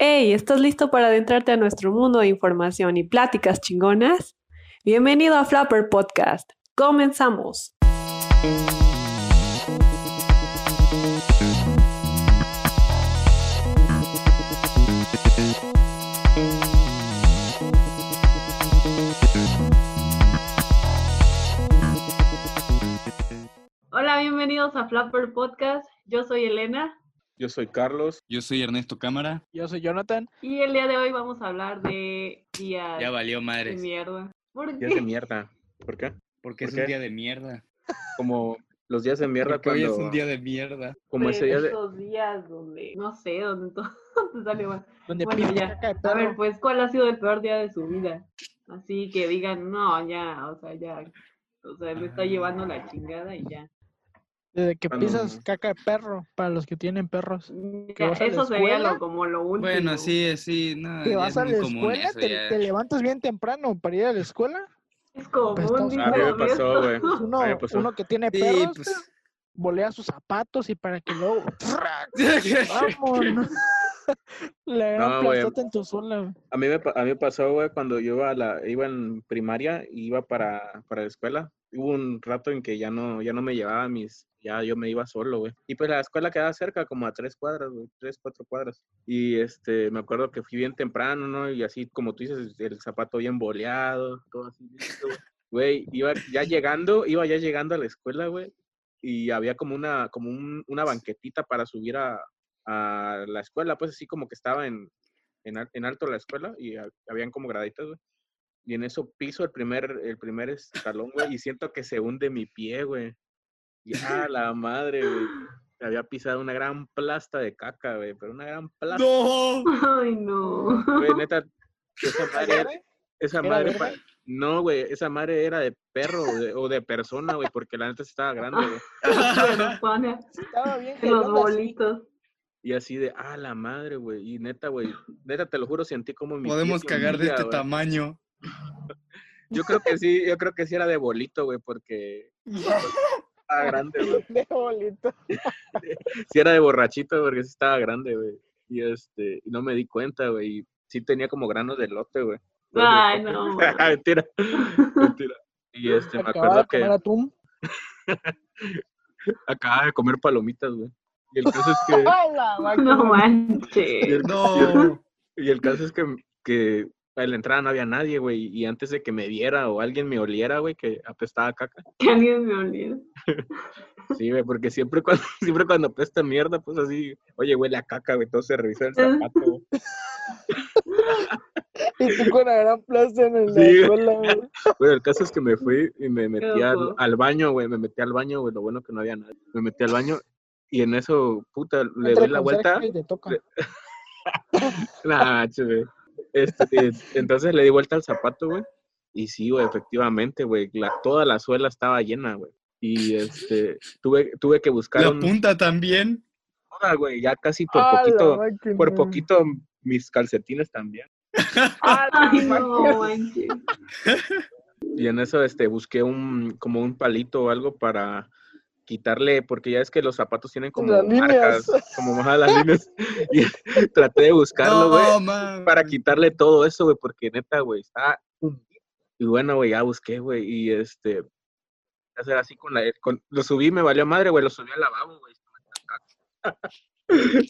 Hey, ¿estás listo para adentrarte a nuestro mundo de información y pláticas chingonas? Bienvenido a Flapper Podcast. Comenzamos. Hola, bienvenidos a Flapper Podcast. Yo soy Elena. Yo soy Carlos. Yo soy Ernesto Cámara. Yo soy Jonathan. Y el día de hoy vamos a hablar de días Ya valió de madres. mierda. ¿Por Días de qué? mierda. ¿Por qué? Porque ¿Por es qué? un día de mierda. Como los días de mierda Porque hoy cuando... es un día de mierda. Como ese día de... Esos días donde, no sé, donde todo te sale mal. Donde Bueno, ya. A ver, pues, ¿cuál ha sido el peor día de su vida? Así que digan, no, ya, o sea, ya. O sea, me está llevando la chingada y ya. Desde que Cuando- pisas caca de perro, para los que tienen perros. Ya, vas a la eso sería como lo último. Bueno, sí, sí, no, Que vas a la escuela, eso, te, ya. te levantas bien temprano para ir a la escuela. Es como Pues, un todos- día A mí me pasó, güey. Uno, me pasó. uno que tiene Sí, perros, pues. volea sus zapatos y para que luego... ¡Vámonos! Le No, en tu güey. A mí me, pa- a mí me pasó, güey, cuando yo iba, a la, iba en primaria y iba para, para la escuela. Hubo un rato en que ya no, ya no me llevaba mis... Ya yo me iba solo, güey. Y pues la escuela quedaba cerca, como a tres cuadras, güey. Tres, cuatro cuadras. Y este, me acuerdo que fui bien temprano, ¿no? Y así, como tú dices, el zapato bien boleado, todo así. güey. Iba ya llegando, iba ya llegando a la escuela, güey. Y había como una, como un- una banquetita para subir a, a la escuela, pues así como que estaba en, en, en alto la escuela y ha- habían como graditas, güey. Y en eso piso el primer, el primer escalón, güey, y siento que se hunde mi pie, güey. Ya, la madre, güey. Me había pisado una gran plasta de caca, güey, pero una gran plasta, ¡No! Ay, no. güey, neta. Esa madre, era- esa ¿Era madre, pa- no, güey, esa madre era de perro o de, o de persona, güey, porque la neta estaba grande, güey. Estaba bien en los bolitos. Y así de, ah, la madre, güey. Y neta, güey, neta, te lo juro, sentí como mi Podemos cagar de este tamaño. Yo creo que sí, yo creo que sí era de bolito, güey, porque estaba grande, güey. De bolito. Sí era de borrachito, porque sí estaba grande, güey. Y este, y no me di cuenta, güey. Y sí tenía como granos de lote, güey. Ay, no. mentira, mentira. Y este, me acuerdo de comer que atún. acababa de comer palomitas, güey. Y el caso es que. No y manches. el, No. y el caso es que, que a la entrada no había nadie, güey. Y antes de que me viera o alguien me oliera, güey, que apestaba a caca. Que alguien me olvide. Sí, güey, porque siempre cuando, siempre cuando apesta mierda, pues así, oye, huele a caca, güey, todo se revisa el zapato, güey. Y tú con la gran plaza en el- la Sí. escuela, güey. Güey, el caso es que me fui y me metí al, al baño, güey, me metí al baño, güey, lo bueno que no había nadie. Me metí al baño y en eso, puta, le doy la vuelta. y te toca. le- Nah, güey. Este, entonces le di vuelta al zapato, güey. Y sí, güey, efectivamente, güey, la, toda la suela estaba llena, güey. Y este, tuve, tuve que buscar La un... punta también. Toda, güey, ya casi por ¡A la poquito, por poquito mis calcetines también. ¡A la Ay, no máquina! manches. Y en eso este, busqué un, como un palito o algo para quitarle, porque ya es que los zapatos tienen como Las marcas, líneas. como más las líneas. Y traté de buscarlo, güey, No, para quitarle todo eso, güey, porque neta, güey, está... Y bueno, güey, ya busqué, güey, y este... Hacer así con la... Con, lo subí, me valió madre, güey, lo subí al lavabo, güey.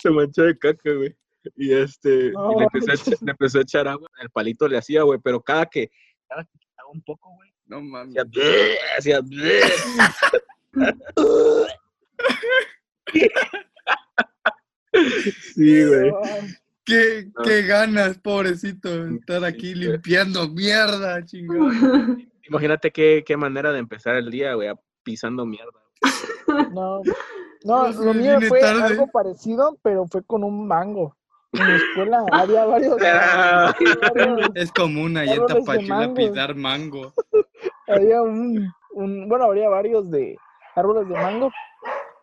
Se manchó de caca, güey. Y este... No, y le empecé, a echa- le empecé a echar agua. El palito le hacía, güey, pero cada que... Cada que quitaba un poco, güey, No mames. hacía... Sí, güey. ¿Qué, No. qué ganas, pobrecito, estar aquí limpiando mierda, chingón. Imagínate qué, qué manera de empezar el día, güey, pisando mierda. No, no, lo mío fue tarde. algo parecido, pero fue con un mango. En la escuela había varios, Ah, varios- Es común allá en Tapachula pisar mango. había un, un- bueno, habría varios de árboles de mango.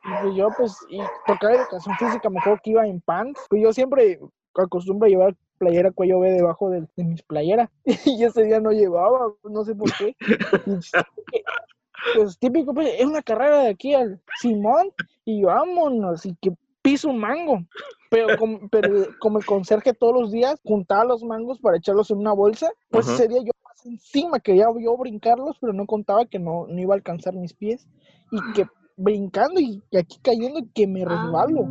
Y pues yo, pues, y tocaba educación física, me acuerdo que iba en pants. Pues yo siempre acostumbro a llevar playera cuello B debajo de, de mis playeras. Y ese día no llevaba, no sé por qué. Y, pues típico, pues, es una carrera de aquí al Simón y vámonos. Y que piso un mango. Pero como, pero como el conserje todos los días juntaba los mangos para echarlos en una bolsa, pues Ajá. ese día yo encima, quería yo brincarlos, pero no contaba que no, no iba a alcanzar mis pies. Y que brincando y, y aquí cayendo y que me resbalo.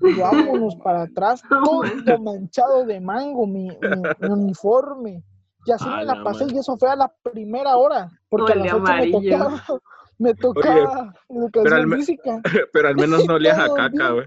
Y vámonos para atrás, todo manchado de mango, mi, mi- mi uniforme. Y así A me la la pasé, y eso fue a la primera hora, porque a las día ocho me tocaba, me tocaba educación al me- física. Pero al menos no olías a caca, güey.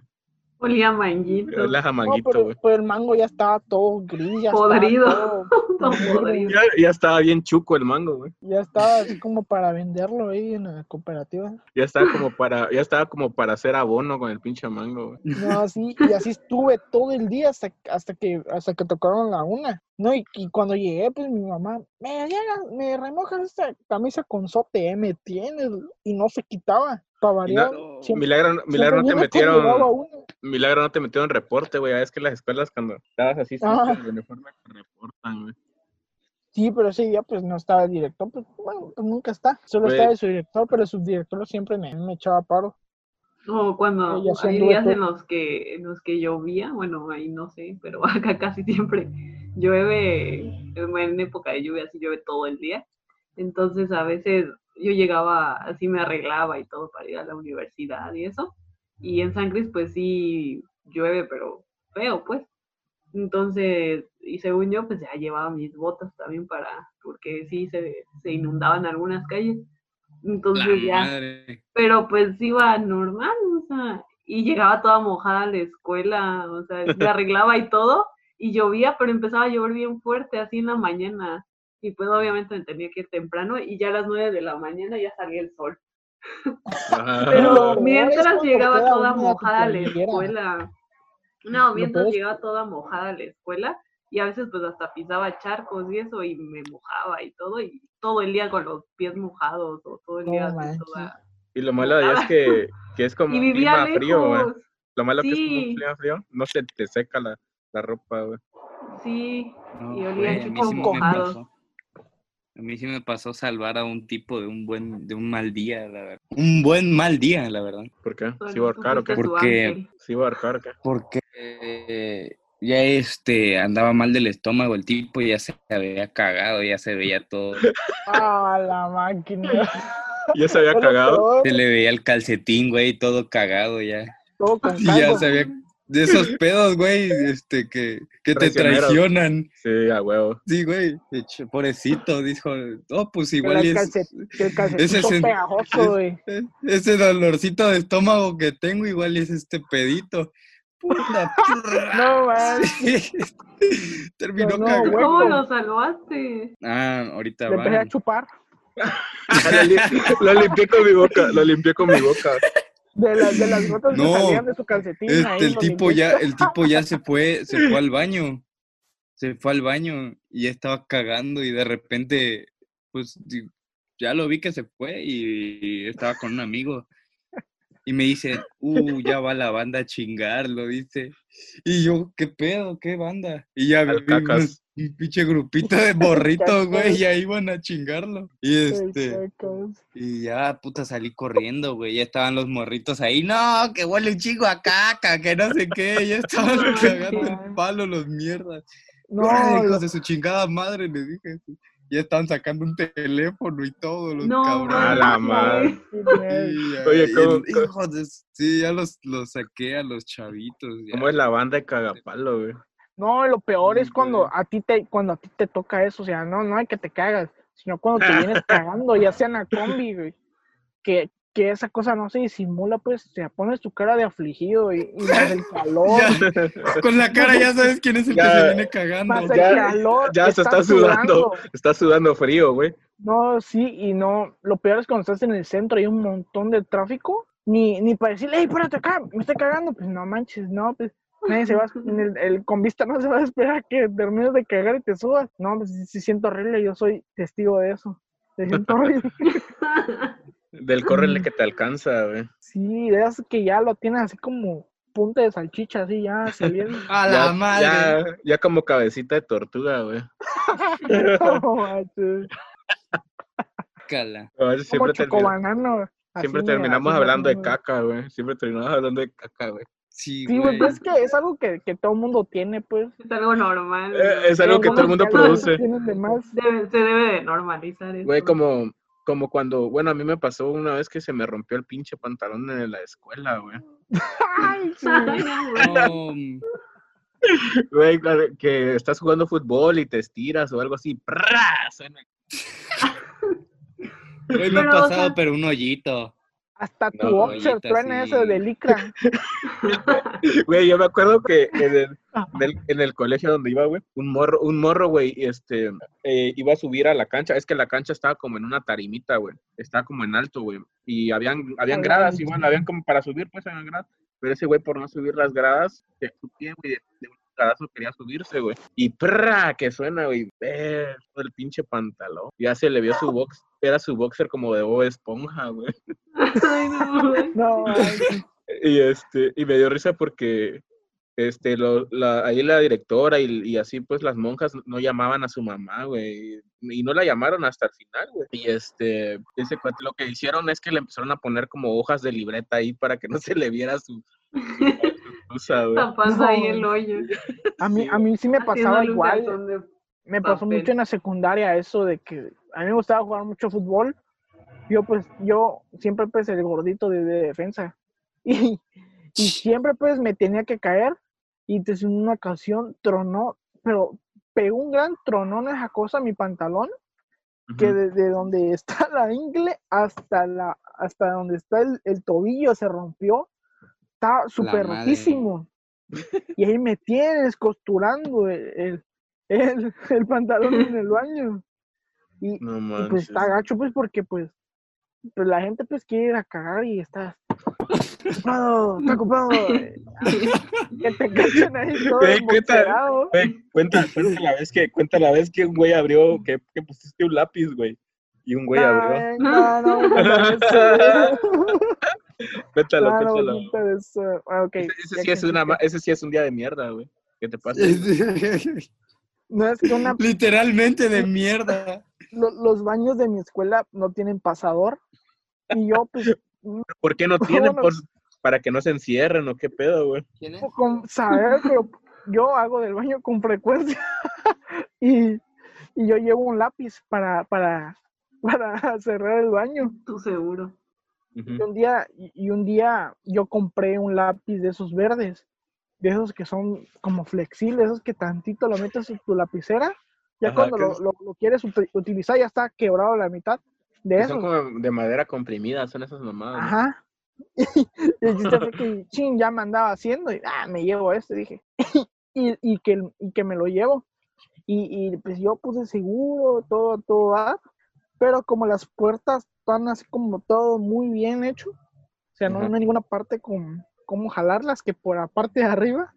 Olía a manguito. No, manguito, pero, el mango ya estaba todo gris, ya Podrido. estaba todo podrido. Ya, ya estaba bien chuco el mango, güey. ya estaba así como para venderlo ahí en la cooperativa. Ya estaba como para, ya estaba como para hacer abono con el pinche mango, güey. No, así, y así estuve todo el día hasta, hasta que hasta que tocaron la una. No, y, y cuando llegué, pues mi mamá, me me remojas esta camisa con sote, me tienes, y no se quitaba. Para variar. No, siempre- Milagro, milagro no te metieron, milagro no te metieron reporte, güey. Es que las escuelas cuando estabas así Ah. uniforme te reportan, güey. Sí, pero ese día pues no estaba el director, pues bueno, pues nunca está. Solo Güey. estaba el subdirector, pero el subdirector siempre me, me echaba paro. O cuando sí hay días en los que en los que llovía, bueno, ahí no sé, pero acá casi siempre llueve, en época de lluvia sí llueve todo el día. Entonces a veces yo llegaba, así me arreglaba y todo para ir a la universidad y eso. Y en San Cris pues sí llueve, pero feo pues. Entonces, y según yo, pues ya llevaba mis botas también para, porque sí se, se inundaban algunas calles. Entonces ya pero pues iba normal, o sea, y llegaba toda mojada a la escuela, o sea, me arreglaba y todo, y llovía, pero empezaba a llover bien fuerte, así en la mañana, y pues obviamente me tenía que ir temprano, y ya a las nueve de la mañana ya salía el sol, pero mientras llegaba toda mojada a la escuela, no, mientras llegaba toda mojada a la escuela, y a veces pues hasta pisaba charcos y eso, y me mojaba y todo, y todo el día con los pies mojados, o todo el día así manches. toda... Y lo malo de es que, que es como Y un vivía clima frío, güey. lejos. Lo malo que es como Sí. un clima frío, no se te seca la, la ropa, güey. Sí, No, Y olía sí mojado. A mí sí me pasó salvar a un tipo de un buen, de un mal día, la verdad. Un buen mal día, la verdad. ¿Por qué? ¿Sí va a tú ahorcar o qué? Porque-. ¿Sí va a ahorcar o qué? Porque eh, ya este andaba mal del estómago el tipo, ya se había cagado, ya se veía todo, Ah, la máquina. ¿Ya se había cagado? se le veía el calcetín, güey, todo cagado ya. todo con Y ya se había de esos pedos, güey, este que, que te traicionan. Sí, a huevo. Sí, güey, pobrecito, dijo, no, pues igual es, calcet- sen- pegajoso, es- güey. Ese dolorcito de estómago que tengo igual es este pedito. Puta, No, man. Sí. Terminó No, cagando. ¿Cómo lo salvaste? Ah, ahorita Le empecé va. a chupar. lo limpié con mi boca, lo limpié con mi boca. De las, de las gotas No, que salían de su calcetín. ahí el tipo ya, el tipo ya se fue, se fue al baño. Se fue al baño y ya estaba cagando y de repente, pues ya lo vi que se fue y estaba con un amigo. Y me dice, uh, ya va la banda a chingar, lo dice. Y yo, ¿qué pedo? ¿Qué banda? Y ya Al vi cacas. unos- un pinche grupito de morritos, güey, y ahí iban a chingarlo. Y este, y ya, puta, salí corriendo, güey. Ya estaban los morritos ahí. No, que huele un chingo a caca, que no sé qué. Ya estaban cagando el palo los mierdas. No, hijos de su chingada madre, les dije. Ya estaban sacando un teléfono y todo, los No, cabrones. A la madre. Sí, ya, Oye, ¿cómo- el- hijos de- sí, ya los, los saqué a los chavitos. ya. ¿Cómo es la banda de cagapalo, güey? no, lo peor es cuando a ti te, cuando a ti te toca eso, o sea, no, no hay que te cagas, sino cuando te vienes cagando, ya sea en la combi, güey, que, que esa cosa no se disimula, pues, sea, pones tu cara de afligido y, y más el calor, Ya, con la cara ya sabes quién es el que se viene cagando. más el Ya- calor, Ya se está sudando, está sudando frío, güey. No, sí, y no, lo peor es cuando estás en el centro hay un montón de tráfico, ni, ni para decirle, hey, párate acá, me estoy cagando, pues no manches, no, pues nadie se va, el, el convista no se va a esperar a que termines de cagar y te subas. No, pues sí, sí siento horrible, yo soy testigo de eso. Se siento horrible. Del córrele que te alcanza, güey. Sí, esas que ya lo tienes así como punta de salchicha, así ya saliendo. A Ya- la madre. Ya, ya como cabecita de tortuga, güey. No Cala. A ver, como siempre, chocobanano. así siempre terminamos hablando de caca, güey. Siempre terminamos hablando de caca, güey. Sí, Sí, güey, pues es que es algo que, que todo el mundo tiene, pues. Es algo normal. Eh, ¿no? es algo que todo el mundo produce. tienen de más. Debe- se debe de normalizar eso. Güey, como, como cuando, bueno, a mí me pasó una vez que se me rompió el pinche pantalón en la escuela, güey. Ay, sí. Güey. Claro, que estás jugando fútbol y te estiras o algo así. ¡prá! Suena. güey, me ha o pasado, sea- pero un hoyito. Hasta tu No, truena sí. ese de licra. Güey, yo me acuerdo que en el, en el, en el colegio donde iba, güey, un morro, un morro, güey, este, eh, iba a subir a la cancha. Es que la cancha estaba como en una tarimita, güey. Estaba como en alto, güey. Y habían, habían gradas, igual, habían como para subir, pues, habían gradas. Pero ese güey, por no subir las gradas, su pie, güey, de, de un cagazo quería subirse, güey. Y prra, que suena, güey, todo el pinche pantalón. Ya se le vio su box, era su boxer como de Bob Esponja, güey. Ay, no, güey. No. Y este, y me dio risa porque este, lo, la, ahí la directora y, y así pues las monjas no llamaban a su mamá, güey. Y no la llamaron hasta el final, güey. Y este, ese cuate lo que hicieron es que le empezaron a poner como hojas de libreta ahí para que no se le viera su, su blusa, güey. Tapando ahí el No. hoyo. A mí, Sí, a mí sí me pasaba igual. Me pasó papel. mucho en la secundaria eso de que a mí me gustaba jugar mucho fútbol. Yo pues, yo siempre pues el gordito de, de defensa. Y, y siempre pues me tenía que caer. Y entonces en una ocasión tronó, pero pegó un gran tronón esa cosa a mi pantalón, que desde donde está la ingle hasta la hasta donde está el, el tobillo se rompió. Está súper rotísimo. Y ahí me tienes costurando el, el, el- pantalón en el baño. Y, No y, pues está gacho, pues, porque pues, pues la gente pues quiere ir a cagar y estás ocupado, está ocupado. Que te cachen ahí todo cuenta- la vez que, cuenta la vez que un güey abrió, que, que pusiste un lápiz, güey. Y un güey abrió. Ay, No, no, no, no, Cuéntalo, eso. Ah, ok, Ese, sí es que- una, ma- ese sí es un día de mierda, güey. ¿Qué te pasa? No es que una, Literalmente de mierda. lo- los baños de mi escuela no tienen pasador. Y yo, pues, ¿Por qué no tienen? Bueno. Por, para que no se encierren o qué pedo, güey. ¿Quién es? con saber, pero yo hago del baño con frecuencia. y, y yo llevo un lápiz para, para, para cerrar el baño. Tú seguro. Ujú. Y un día, y y un día yo compré un lápiz de esos verdes, de esos que son como flexibles, esos que tantito lo metes en tu lapicera, ya Ajá, cuando lo, lo- lo quieres uti- utilizar ya está quebrado la mitad de esos. son como de madera comprimida, son esas mamadas. Ajá. y el chiste fue que, chin, ya me andaba haciendo y, ah, me llevo este, dije. y, y, que, y que me lo llevo. Y, y pues yo puse seguro, todo, todo va. Pero como las puertas están así como todo muy bien hecho, o sea, no, hay ninguna parte con cómo jalarlas que por la parte de arriba.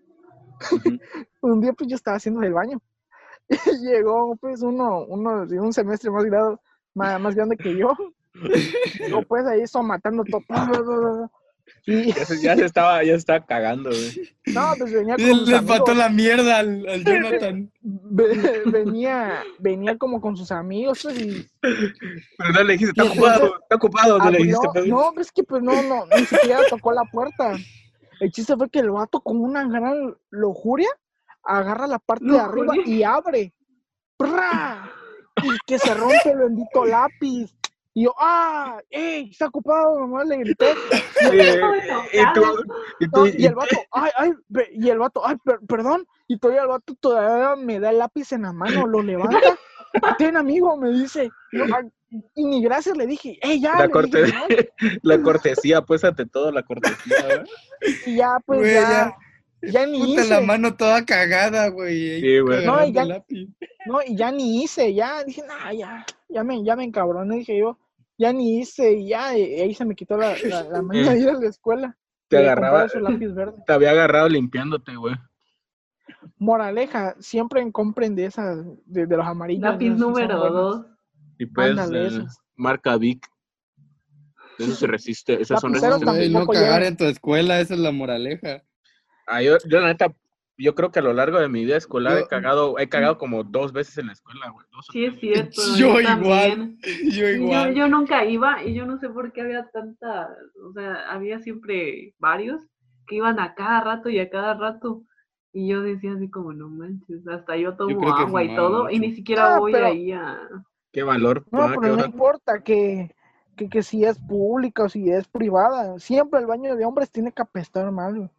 Un día pues yo estaba haciendo el baño. Y llegó pues uno, uno de un semestre más grande, más, más grande que yo. Llegó pues ahí matando todo. Y Ya, se, ya se estaba, ya se estaba cagando, güey. no, pues venía con Le, sus le amigos. la mierda al, al Jonathan. Ve- venía, venía como con sus amigos, pues, y Pero no le dijiste, está ocupado, está ocupado, no le dijiste. pues. no, pues que pues no, no, ni siquiera tocó la puerta. El chiste fue que el vato con una gran lujuria agarra la parte de arriba y abre. ¡Prá! Y que se rompe el bendito lápiz. Y yo, ¡ah! ¡Ey! Está ocupado, nomás le grité. Sí, y tú, y tú, No, y y el vato, ay, ay, y el vato, ay, per- perdón, y todavía el vato todavía me da el lápiz en la mano, lo levanta, ten amigo, me dice, yo, ay, y ni gracias le dije, ey, ya, la, le corte- dije, ¿no? la cortesía, pues ante todo la cortesía, y ya, pues Güey, ya, ya ni Puta, la hice, mano toda cagada, güey. Sí, güey. No, y ya- no, y ya ni hice, ya, dije, nah, ya, ya me, ya me encabroné, dije yo, ya ni hice, y ya, y ahí se me quitó la, la, la maña de ir a la escuela, Te agarraba, su lápiz verde. te había agarrado limpiándote, güey. Moraleja, siempre compren de esas, de, de los amarillos. Lápiz número dos. Y pues, Ándale, eh, marca Vic. Eso se resiste, esas son resistentes. No cagar en tu escuela, esa es la moraleja. Ah, yo, yo, la neta, yo creo que a lo largo de mi vida escolar he cagado, he cagado como dos veces en la escuela, güey. Sí, es cierto. Yo igual. también. Yo Yo, igual. yo nunca iba y yo no sé por qué había tanta, o sea, había siempre varios que iban a cada rato y a cada rato. Y yo decía así como, no manches, hasta yo tomo agua y todo, y ni siquiera Ah, voy pero- ahí a... Qué valor. No, ah, qué pero no importa que, que, que si es pública o si es privada. Siempre el baño de hombres tiene que apestar mal. güey.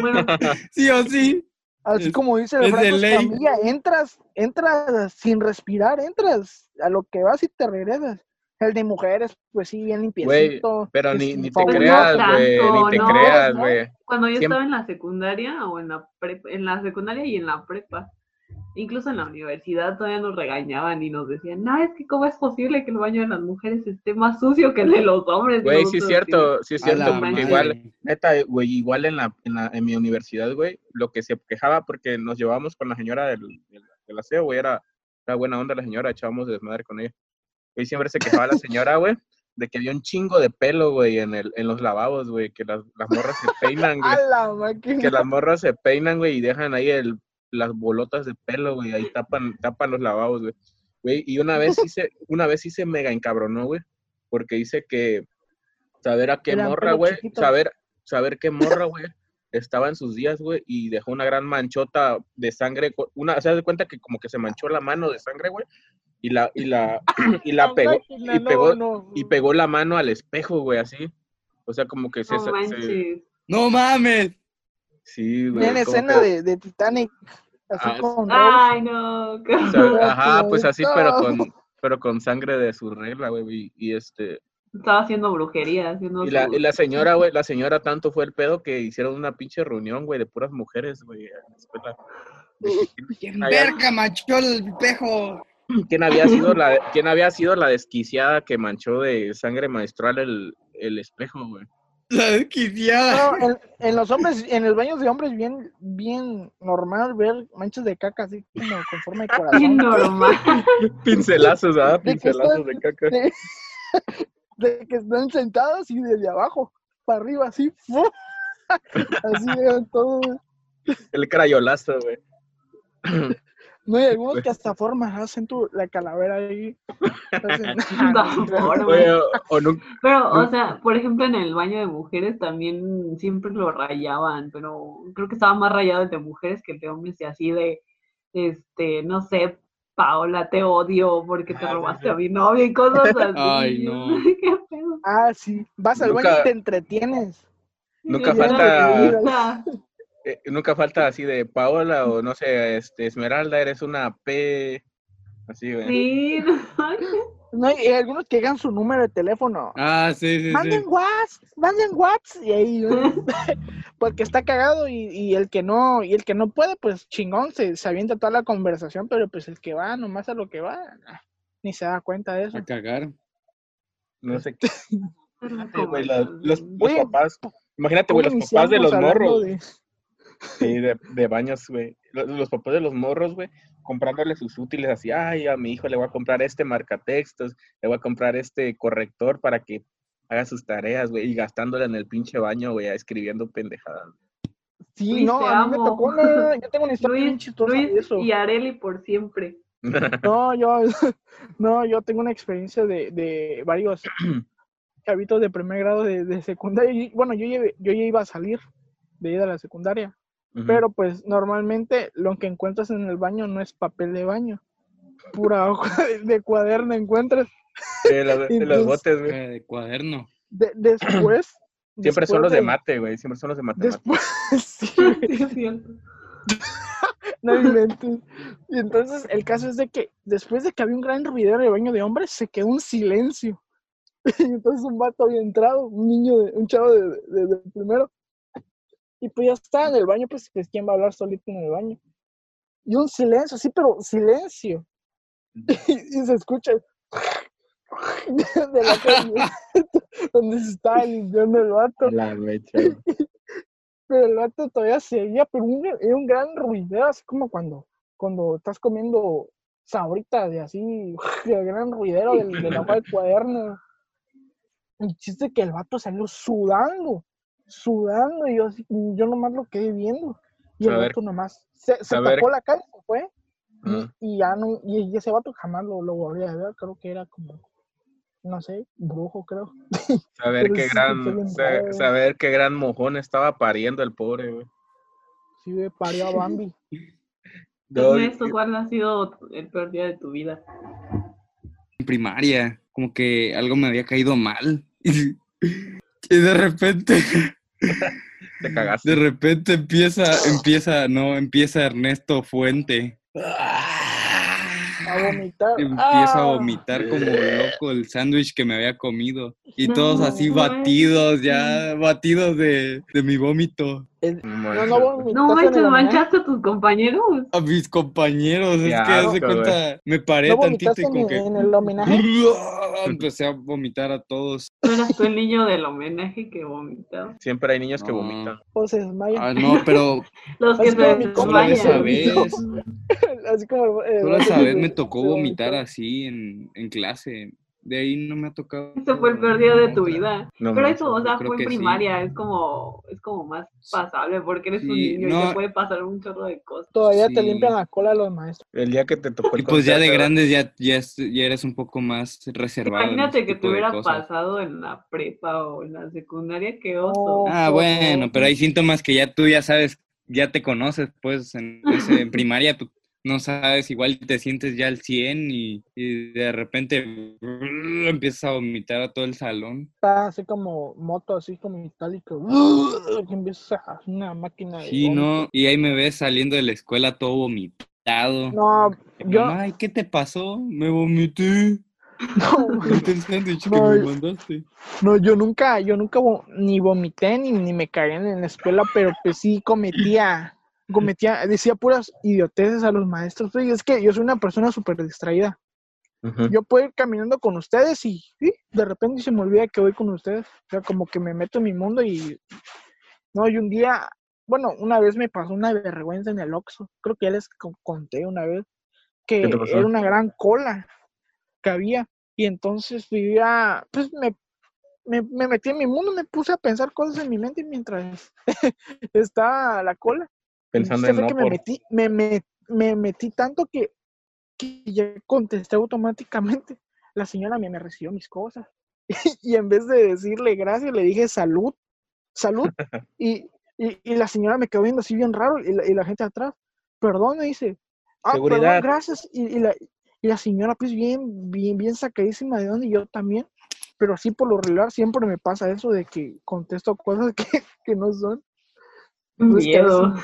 Bueno, Sí o sí. Así Es- como dice el Franco. Escamilla, entras, entras sin respirar, entras a lo que vas y te regresas. El de mujeres, pues sí, bien limpiecito. Pero ni, sin ni te favor. Pues no creas, güey. tanto, Ni te no, creas, no. güey. cuando yo Siempre- estaba en la secundaria o en la prepa, en la secundaria y en la prepa, incluso en la universidad todavía nos regañaban y nos decían, no, es que cómo es posible que el baño de las mujeres esté más sucio que el de los hombres. Güey, sí es cierto, sí es cierto, porque madre. igual, neta, güey, igual en la, en la, en mi universidad, güey, lo que se quejaba porque nos llevábamos con la señora del, del, del aseo, güey, era, era buena onda la señora, echábamos desmadre con ella. Y siempre se quejaba la señora, güey, de que había un chingo de pelo, güey, en, el, en los lavabos, güey, que las, las morras se peinan, güey. La que las morras se peinan, güey, y dejan ahí el, las bolotas de pelo, güey, ahí tapan, tapan los lavabos, güey. Güey, y una vez hice, una vez hice mega encabronó, güey, porque dice que saber a qué Eran morra, güey, chiquitos. saber, saber qué morra, güey, estaba en sus días, güey, y dejó una gran manchota de sangre, una, se da cuenta que como que se manchó la mano de sangre, güey, y la, y la, y la pegó, y pegó, no. y pegó la mano al espejo, güey, así. O sea, como que se, No se- manches. No mames. sí, güey. Tiene como escena que- de, de Titanic. Así Ah, con. Ay, no. qué O sea, ajá, pues así, pero con, pero con sangre de su regla, güey. Y, y este, Estaba haciendo brujería, haciendo y la, su- y la señora, güey, la señora tanto fue el pedo que hicieron una pinche reunión, güey, de puras mujeres, güey, en la escuela. De que ¿Quién, había, Verga, manchó el espejo. quién había sido la, quién había sido la desquiciada que manchó de sangre maestral el, el espejo, güey? La desquiciada. No, en, en los hombres, en el baño de hombres, bien, bien normal ver manchas de caca así como con forma de corazón. normal. Pincelazos, ¿ah? De que Pincelazos están- de caca. de, de que están sentados y desde abajo para arriba así. Así eran todos. El crayolazo, güey. No, y algunos que hasta formas hacen tu, la calavera ahí. Hacen- No, o, Pero, o sea, por ejemplo, en el baño de mujeres también siempre lo rayaban, pero creo que estaba más rayado el de mujeres que el de hombres y así de, este, no sé, Paola, te odio porque te Ah, robaste a mi novia y cosas así. Ay, no. ¿Qué pedo? Ah, sí. Vas al Nunca- baño y te entretienes. Nunca falta-. Eh, nunca falta así de Paola o no sé, este, Esmeralda, eres una P. Así, güey. Sí, No, y algunos que llegan su número de teléfono. Ah, sí, sí, sí. Manden WhatsApp, manden WhatsApp. Y ahí, porque está cagado y, y el que no, y el que no puede, pues chingón, se, se avienta toda la conversación, pero pues el que va, nomás a lo que va, nah, ni se da cuenta de eso. A cagar. No sé qué. Güey, los, los Oye, papás. Imagínate, güey, ¿Cómo los papás de los morros. de- Sí, de, de baños, güey. Los, los papás de los morros, güey, comprándole sus útiles así, ay, a mi hijo le voy a comprar este marcatextos, le voy a comprar este corrector para que haga sus tareas, güey, y gastándole en el pinche baño, güey, escribiendo pendejadas. Sí, Luis, no, a mí me tocó una, yo tengo una historia bien Luis, chistosa Luis de eso. y Areli por siempre. No, yo, no, yo tengo una experiencia de, de varios chavitos de primer grado de, de secundaria. y, Bueno, yo, llevé- yo ya iba a salir de ir a la secundaria, Pero pues normalmente lo que encuentras en el baño no es papel de baño, pura hoja de, de cuaderno encuentras. En los Entonces- botes, güey. Eh, de cuaderno. De- después. Siempre son los de mate, güey, siempre son los de matemáticas. Después, sí, no inventes. Y entonces el caso es de que después de que había un gran ruidero de baño de hombres, se quedó un silencio. Y entonces un vato había entrado, un niño, de, un chavo de, de- de primero. Y pues ya está en el baño, pues, pues quién va a hablar solito en el baño. Y un silencio, sí, pero silencio. Y, y se escucha de la calle donde se estaba limpiando el vato. La mecha. Pero el vato todavía seguía, pero un, era un gran ruidero, así como cuando, cuando estás comiendo sabritas y así, el gran ruidero del, del agua del cuaderno. El chiste es que el vato salió sudando, sudando, y yo, así, yo nomás lo quedé viendo. Y el vato nomás se, se tapó la cara y se fue. Y, y ya no, y ese vato jamás lo, lo volví a ver, creo que era como no sé, brujo creo. Saber qué sí, gran, fue bien sa- raro. saber qué gran mojón estaba pariendo el pobre, güey. Sí, güey, parió a Bambi. No, Ernesto, ¿cuál ha sido el peor día de tu vida? En primaria, como que algo me había caído mal. Y de repente, te cagaste. de repente empieza, empieza, no, empieza Ernesto Fuente. A vomitar. Empieza a ¡Ah! vomitar como loco el sándwich que me había comido. Y todos así batidos, ya batidos de, de mi vómito. El- No No, no manches, manchaste a tus compañeros. A mis compañeros, Qué es que güey. cuenta, me paré ¿No tantito vomitaste y como en, que en el homenaje? empecé a vomitar a todos. ¿No eras tú el niño del homenaje que vomitaba? Siempre hay niños que vomitan. O se desmayan. Ah, no, pero Los que se desmayan. vez, Así como. eh, solo esa se- vez me se tocó vomitar así en, en clase. De ahí no me ha tocado. Ese fue el peor día de tu otra. vida. No Pero eso, o sea, fue en sí. primaria, es como, es como más pasable porque eres un niño y te puede pasar un chorro de cosas. Todavía te limpian la cola los maestros. El día que te tocó el Y pues ya de grandes ya, ya, ya eres un poco más reservado. Imagínate que te hubiera pasado en la prepa o en la secundaria, qué oso. Ah, bueno, pero hay síntomas que ya tú ya sabes, ya te conoces, pues en, ese- en primaria tú no sabes, igual te sientes ya al 100 y, y de repente empiezas a vomitar a todo el salón. Está así como moto, así como metálico. Que empieza a una máquina de. Sí, vómito. ¿no? Y ahí me ves saliendo de la escuela todo vomitado. No, yo. mamá, ¿y qué te pasó? Me vomité. No, que No, me yo- mandaste. no, yo nunca, yo nunca ni vomité ni, ni me cagué en la escuela, pero pues sí cometía, cometía, decía puras idioteces a los maestros. Y es que yo soy una persona súper distraída. Yo puedo ir caminando con ustedes y de repente se me olvida que voy con ustedes. O sea, como que me meto en mi mundo y. No, y un día, bueno, una vez me pasó una vergüenza en el Oxxo. Creo que ya les co- conté una vez que era una gran cola que había. Y entonces vivía, pues me, me, me metí en mi mundo, me puse a pensar cosas en mi mente mientras estaba la cola. Pensando en no que me metí, me, me, me metí tanto que, que ya contesté automáticamente. La señora me, me recibió mis cosas. y en vez de decirle gracias, le dije salud, salud. y, y, y la señora me quedó viendo así bien raro y la, y la gente atrás, perdón, me dice, ah, perdón, gracias. Y, y la, y la señora pues bien, bien, bien sacadísima de donde yo también. Pero así por lo regular siempre me pasa eso de que contesto cosas que, que no son. Entonces, que a Miedo.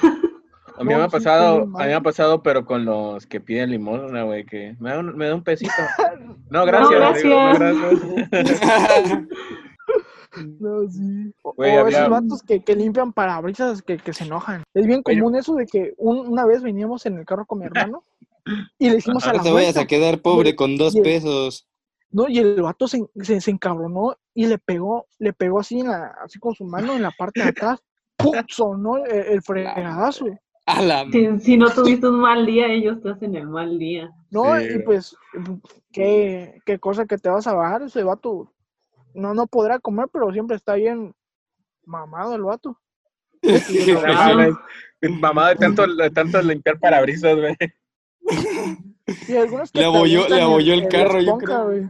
A mí me ha pasado, a mí me ha pasado, pero con los que piden limosna, güey, que me da un, me da un pesito. No, gracias. digo, no, gracias. gracias. No, sí. O, Güey, o había- esos vatos que, que limpian parabrisas que, que se enojan. Es bien Oye. común eso de que un- una vez veníamos en el carro con mi hermano y le hicimos a Ajá. la No te vayas vuelta. a quedar pobre con dos el- pesos. No, y el vato se, se, se encabronó y le pegó, le pegó así, en la, así con su mano en la parte de atrás. ¡Pum! Sonó el, el fregadazo. A la Si, si no tuviste un mal día, ellos te hacen el mal día. No, Sí, y pues, qué, qué cosa que te vas a bajar. Ese vato no, no podrá comer, pero siempre está bien mamado el vato. Claro. Mamá de tanto, de tanto limpiar parabrisas, güey. Y algunos que Le abolló- avientan le abolló el la carro, yo esponja, creo. güey.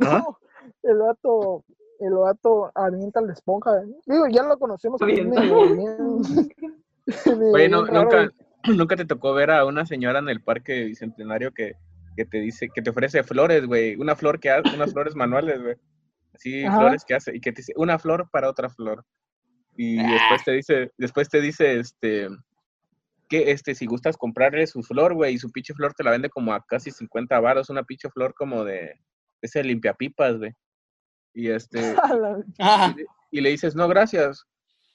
¿Ah? No, el vato, el vato avienta la esponja. Digo, ya lo conocemos. bien- medio Oye, no- nunca, nunca te tocó ver a una señora en el parque bicentenario que, que te dice, que te ofrece flores, güey. Una flor que hace, unas flores manuales, güey. Ajá. flores que hace, y que te dice una flor para otra flor. Y después te dice, después te dice, este, que este, si gustas comprarle su flor, güey, y su pinche flor te la vende como a casi 50 varos, una pinche flor como de ese limpiapipas, güey. Y este, y le dices, no, gracias.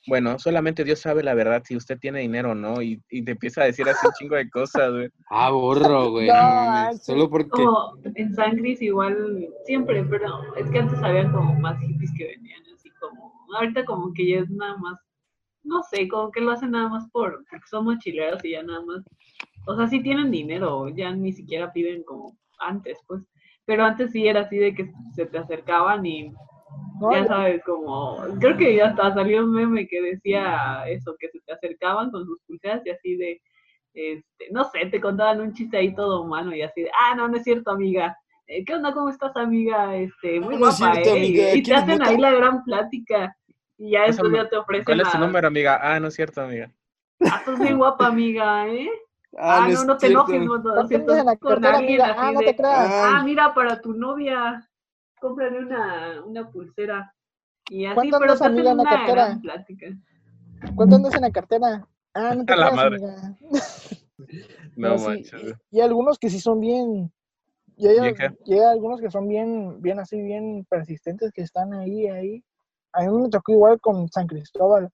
Bueno, solamente Dios sabe la verdad si usted tiene dinero o no. Y, y te empieza a decir así un chingo de cosas, güey. ah, borro, güey. No, no. Solo porque. Como en Sangris igual, siempre, pero es que antes había como más hippies que venían así como, ahorita como que ya es nada más, no sé, como que lo hacen nada más por, porque son mochileros y ya nada más, o sea, sí tienen dinero, ya ni siquiera piden como antes, pues, pero antes sí era así de que se te acercaban y no, ya sabes, como, creo que ya hasta salió un meme que decía eso, que se te acercaban con sus pulseras y así de, este, no sé, te contaban un chiste ahí todo humano y así de, ah, no, no es cierto, amiga. eh, ¿qué onda? ¿Cómo estás, amiga? Este, muy No es guapa, cierto, ¿eh? amiga, y te ¿quieres hacen ahí la gran plática. Y ya Pásame, ya te ofrecen ¿Cuál es tu número, amiga? Ah, no es cierto, amiga. Ah, estás bien guapa, amiga, ¿eh? Ah, Ah, no, no te enojes, no, no, ¿Cuánto si tienes en la estás con alguien? Ah, así no de, te creas. ah, mira, para tu novia, cómprale una, una pulsera. Y así, ¿Cuánto pero hacen amiga, en la cartera? plática. ¿Cuánto andas en la cartera? Ah, no te A la creas, madre. amiga. No, sí, manches. Y algunos que sí son bien. Y hay, ¿Bien qué? y hay algunos que son bien, bien así, bien persistentes, que están ahí, ahí. A mí me tocó igual con San Cristóbal.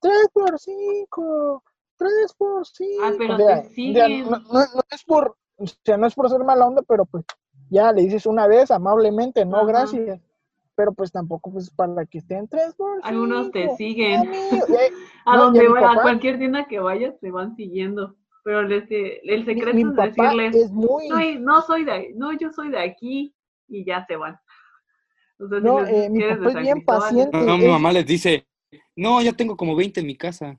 Tres por cinco, tres por cinco. Ah, pero O sea, te o sea, siguen. no, no- no es por, o sea, no es por ser mala onda, pero pues ya le dices una vez amablemente, no, Ajá. gracias. Pero pues tampoco pues para que estén tres por cinco. Algunos te siguen. hay- A No, donde vaya, a cualquier tienda que vayas, te van siguiendo. Pero les, eh, el mi, secreto mi es decirles, es muy... no, soy de no, yo soy de aquí, y ya se van. O sea, si No, eh, mi papá es bien paciente. No, no, mi mamá les dice, no, ya tengo como 20 en mi casa.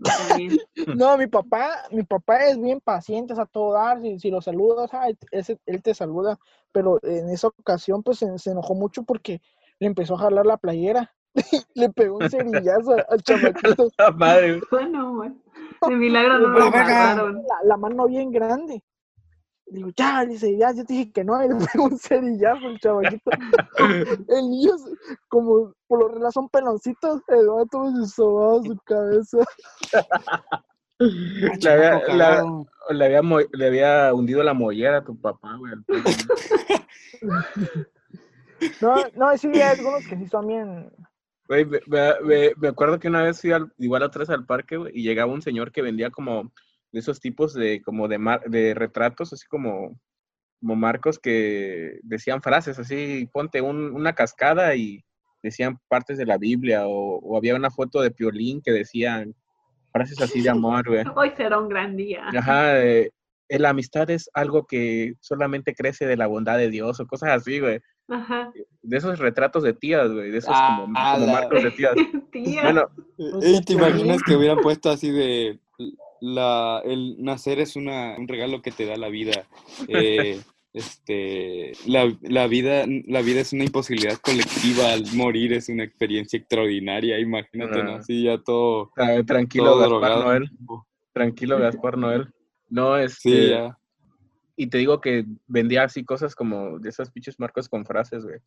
no, mi papá, mi papá es bien paciente, es a todo dar, si, si lo saludas, ah, él, te saluda, pero en esa ocasión pues se, se enojó mucho porque le empezó a jalar la playera, le pegó un cerillazo al chamaquito, La madre. güey. Bueno, bueno. De milagro no le lo la mano bien grande. Digo, ya, dice, ya, yo te dije que no, y le pegó un cerillazo al chamaquito. El niño, como por lo regular son peloncitos, el vato se sobaba su cabeza. Le había, le- había mo- le había hundido la mollera a tu papá, güey. No, no, sí, hay algunos que sí son bien, Güey, me, me- me- acuerdo que una vez fui al, igual otra vez al parque, güey, y llegaba un señor que vendía como de esos tipos de, como de, mar- de retratos, así como, como marcos que decían frases, así, ponte un- una cascada y decían partes de la Biblia, o, o había una foto de Piolín que decían frases así de amor, güey. Hoy será un gran día. Ajá, "Eh, la amistad es algo que solamente crece de la bondad de Dios, o cosas así, güey. Ajá. De esos retratos de tías, güey, de esos Ah, como, como la- marcos de tías. Tía. Bueno, Ey, ¿te imaginas que hubieran puesto así de la, el nacer es una, un regalo que te da la vida? eh, este, la, la vida, la vida es una imposibilidad colectiva, al morir es una experiencia extraordinaria, imagínate, ¿no? Ah. Así ya todo, Ah, tranquilo, todo Gaspar drogado. Noel. Tranquilo, Gaspar Noel. No, este. Sí, ya. Y te digo que vendía así cosas como de esos pinches marcos con frases, güey.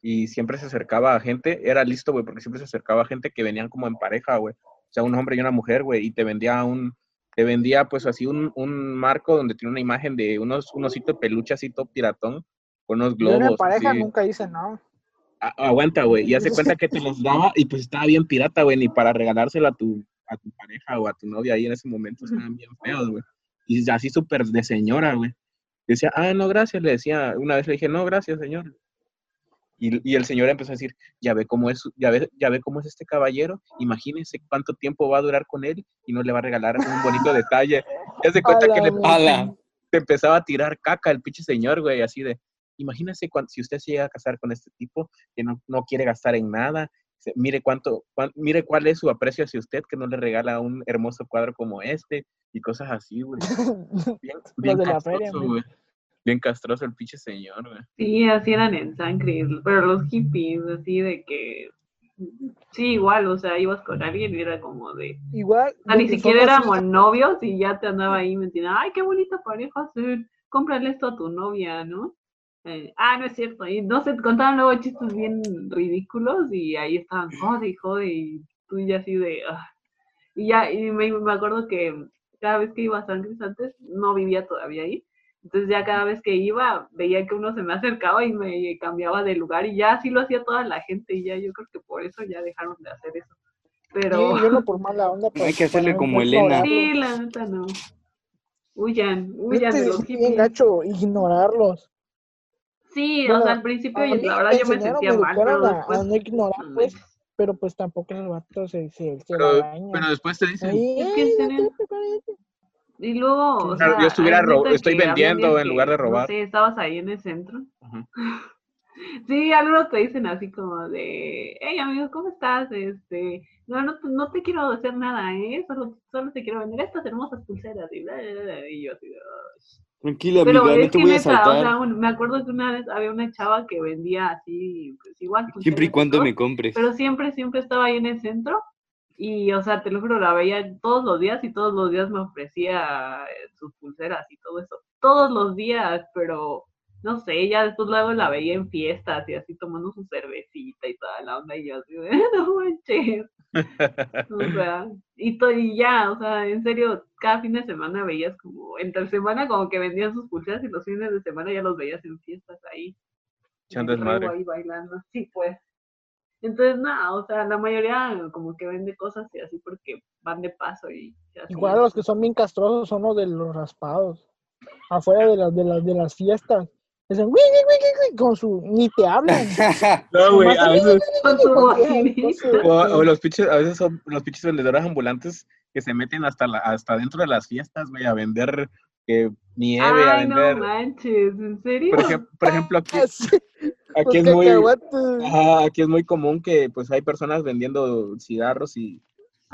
Y siempre se acercaba a gente, era listo, güey, porque siempre se acercaba a gente que venían como en pareja, güey. O sea, un hombre y una mujer, güey, y te vendía un, te vendía pues así un, un marco donde tiene una imagen de unos, un osito de peluche así todo piratón, con unos yo en globos. pareja así. nunca hice, no. A- aguanta, güey. Y hace cuenta que te los daba y pues estaba bien pirata, güey, ni para regalárselo a tu, a tu pareja o a tu novia ahí en ese momento estaban bien feos, güey. Y así súper de señora, güey. Decía, ah, no, gracias, le decía. Una vez le dije, no, gracias, señor. Y, y el señor empezó a decir, ya ve cómo es, ya ve, ya ve cómo es este caballero, imagínense cuánto tiempo va a durar con él y no le va a regalar un bonito detalle. Y hace cuenta que le, Ala. te empezaba a tirar caca el pinche señor, güey, así de, imagínese cuan- si usted se llega a casar con este tipo que no, no quiere gastar en nada, se- mire cuánto, cuán- mire cuál es su aprecio hacia usted que no le regala un hermoso cuadro como este y cosas así, güey. Bien, bien de la feria, güey. Bien castroso el pinche señor, güey. Sí, así eran en San Cris, pero los hippies, así de que. Sí, igual, o sea, ibas con alguien y era como de. Igual. O sea, ni siquiera así, éramos novios y ya te andaba ahí metiendo, ay, qué bonita pareja ser, cómprale esto a tu novia, ¿no? Eh, ah, no es cierto, y no sé, contaban luego chistes bien ridículos y ahí estaban, jode y jode, y tú ya así de, ah. Y ya, y me, me acuerdo que cada vez que iba a San Cris antes, no vivía todavía ahí, entonces ya cada vez que iba, veía que uno se me acercaba y me cambiaba de lugar y ya así lo hacía toda la gente y ya yo creo que por eso ya dejaron de hacer eso. Pero... Sí, yo no por mala onda. Hay pero que hacerle como Elena. Sí, la neta no. Huyan, huyan Este de los es bien hippies. gacho ignorarlos. Sí, o sea, al principio mí la verdad yo me sentía me mal, pero educaron a, después... a no ignorar, no pues, pero pues tampoco el vato se, se, se Pero, la daña. pero después te dicen, Es que "Ay, sería- no te preocupes". Y luego, o Claro, sea, yo estuviera estoy vendiendo en lugar de robar. No sé, estabas ahí en el centro. Sí, algunos te dicen así como de, hey amigos, ¿cómo estás? Este, no, no, te- no te quiero hacer nada, ¿eh? Solo, solo te quiero vender estas hermosas pulseras. Y, bla, bla, bla, y yo así. Tranquila, Pero amiga, no es te que voy a neta, o saltar. sea, un- me acuerdo que una vez había una chava que vendía así, pues igual. Siempre y cuando todo, me compres. Pero siempre, siempre estaba ahí en el centro. Y, o sea, te lo juro, la veía todos los días y todos los días me ofrecía eh, sus pulseras y todo eso. Todos los días, pero no sé, ya después luego la veía en fiestas y así tomando su cervecita y toda la onda. Y yo así, no manches. O sea, y, to- y ya, o sea, en serio, cada fin de semana veías como, entre semana como que vendían sus pulseras y los fines de semana ya los veías en fiestas ahí. rebo desmadre. ahí bailando. Sí, pues. Entonces, nada, o sea, la mayoría como que vende cosas y así porque van de paso y así. Igual los que son bien castrosos son los de los raspados. Afuera de las, de las, de las fiestas. Dicen, "Wi, wi, wi, wi, wi", con su, ni te hablan. No, güey, a veces, Con su o, o los pinches, a veces son los pinches vendedores ambulantes que se meten hasta la, hasta dentro de las fiestas, güey, a vender eh, nieve, a Ay, no vender. manches, ¿en serio? Por ejemplo, por ejemplo aquí, aquí los es muy, ajá, aquí es muy común que pues hay personas vendiendo cigarros y,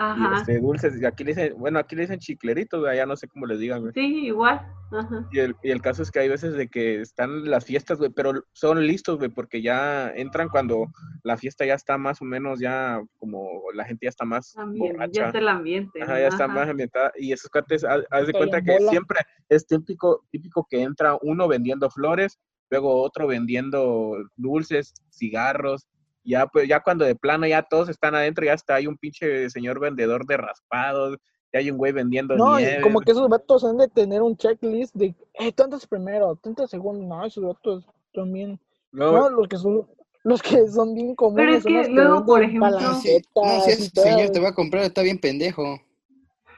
y, este, dulces. Y aquí le dicen, bueno, aquí le dicen chicleritos, allá no sé cómo les digan, güey. Sí, igual. Ajá. Y el, y el caso es que hay veces de que están las fiestas, güey, pero son listos, güey, porque ya entran cuando la fiesta ya está más o menos ya como la gente ya está más También, ya está el ambiente. Ajá, ya está más ambientada. Y esos cuates, haz, haz de cuenta en que bola. siempre es típico, típico que entra uno vendiendo flores, luego otro vendiendo dulces, cigarros. Ya, pues, ya cuando de plano ya todos están adentro, ya está hay un pinche señor vendedor de raspados, ya hay un güey vendiendo No, como que esos vatos han de tener un checklist de, eh, tantos primero, tantos segundos. No, esos vatos son bien. No, No, los que son, los que son bien comunes. Pero es son que luego, por ejemplo- No, si, no, si ese señor te va a comprar, está bien pendejo.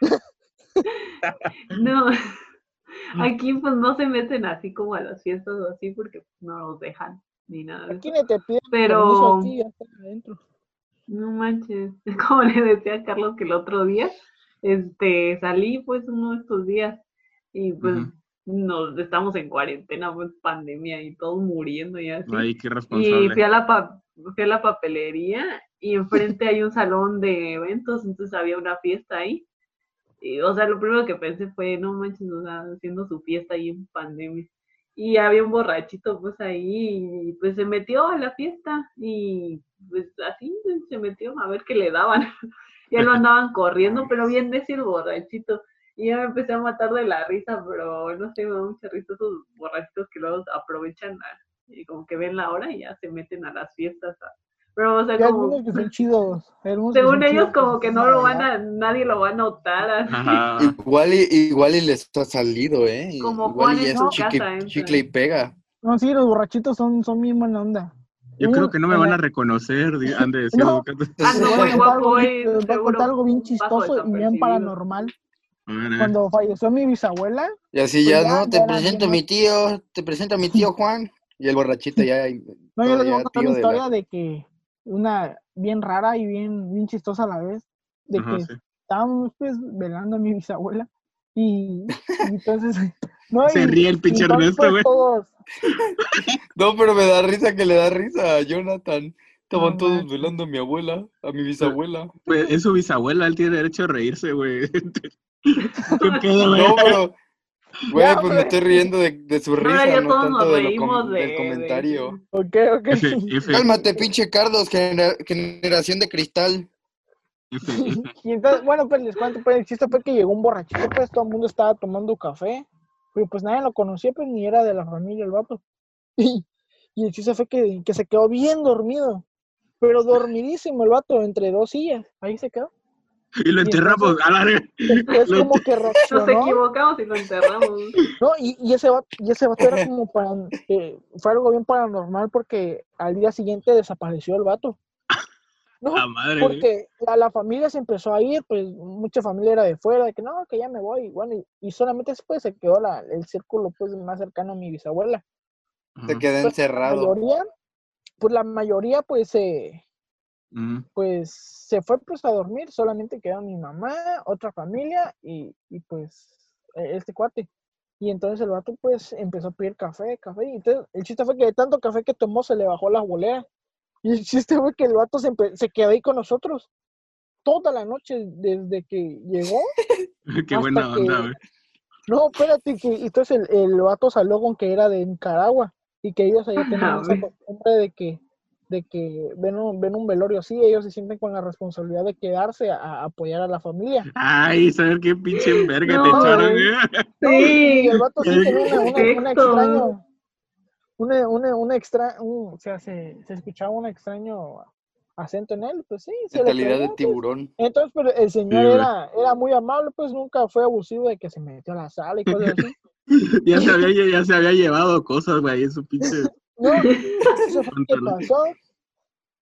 No. Aquí pues no se meten así como a las fiestas o así porque no los dejan ni nada. de Aquí eso. te piden Pero- aquí ya adentro. No manches. Como le decía a Carlos que el otro día, este, salí pues uno de estos días y pues nos estamos en cuarentena, pues pandemia y todos muriendo y así. ay, qué Y responsable. fui a la pa- fui a la papelería y enfrente hay un salón de eventos, entonces había una fiesta ahí. Y, o sea, lo primero que pensé fue, no manches, o sea, haciendo su fiesta ahí en pandemia. Y había un borrachito pues ahí y pues se metió a la fiesta y pues así se metió a ver qué le daban. ya lo andaban corriendo, pero bien decir borrachito. Y ya me empecé a matar de la risa, pero no sé, me da mucha risa esos borrachitos que luego aprovechan y como que ven la hora y ya se meten a las fiestas. Pero, o sea, Hay como, algunos que son chidos. según son ellos, chidos, como que no lo van a, nadie lo va a notar. así. Ajá. Igual y, igual y les ha salido, ¿eh? Como Igual Juan y es su chicle, casa chicle y pega. No, sí, los borrachitos son, son bien buena onda. Yo creo que no me van la- a reconocer, han de decir. No. Ah, no, voy a muy contar guapo, les voy a contar algo bien chistoso y bien paranormal. Cuando falleció mi bisabuela, Y así Pues ya, ya, no, te presento a mi tío, te presento a mi tío Juan. Y el borrachito ya. no, yo les voy a contar de historia la- de que una bien rara y bien, bien chistosa a la vez, de Ajá, que sí. estábamos pues velando a mi bisabuela y, y entonces no, Se y- ríe el pinche Ernesto, güey. todos, No, pero me da risa que le da risa a Jonathan. Estaban No todos velando a mi abuela, a mi bisabuela. Pues, es su bisabuela, él tiene derecho a reírse, güey. ¿Qué pedo, güey? No, pero. Güey, pues me estoy riendo de, de su risa, ya no todos tanto nos de com- de, del de- comentario. ok, ok. F, F, Cálmate, pinche Carlos, genera- generación de cristal. F. Y entonces, bueno, pues les cuento, pues el chiste fue que llegó un borrachito, pues todo el mundo estaba tomando café, pero pues nadie lo conocía, pues ni era de la familia el vato. Y, y el chiste fue que, que se quedó bien dormido, pero dormidísimo el vato, entre dos sillas, ahí se quedó. Y lo Y enterramos entonces- a la verga. Después Lo como que Nos reaccionó, equivocamos y lo enterramos. ¿no? Y, y ese vato, y ese vato era como para, eh, fue algo bien paranormal porque al día siguiente desapareció el vato. No, La madre, güey. porque la, la familia se empezó a ir, pues mucha familia era de fuera, de que no, que ya me voy, y bueno, y, y solamente después se quedó la, el círculo pues más cercano a mi bisabuela. Se quedó Pues, la encerrado. mayoría, pues la mayoría pues eh, Pues se fue pues a dormir, solamente quedó mi mamá, otra familia y, y pues e- este cuate. Y entonces el vato pues empezó a pedir café, café. Y entonces el chiste fue que de tanto café que tomó se le bajó la bolera. Y el chiste fue que el vato se, se quedó ahí con nosotros toda la noche desde que llegó. Qué buena onda, que- güey. No, espérate, que entonces el, el vato salió con que era de Nicaragua y que ellos allá tenían esa güey. costumbre de que, de que ven un, ven un velorio así, ellos se sienten con la responsabilidad de quedarse a, a apoyar a la familia. Ay, saber qué pinche enverga No, te echaron, y Sí. el vato sí tenía una, una, una extraño, una, una, una extra, un- o sea, se, se escuchaba un extraño acento en él, pues sí, se le Mentalidad de pues. tiburón. Entonces, pero el señor era, era muy amable, pues nunca fue abusivo de que se metió a la sala y cosas así. Ya se había, ya se había llevado cosas, güey, en su pinche. No, eso fue lo que pasó.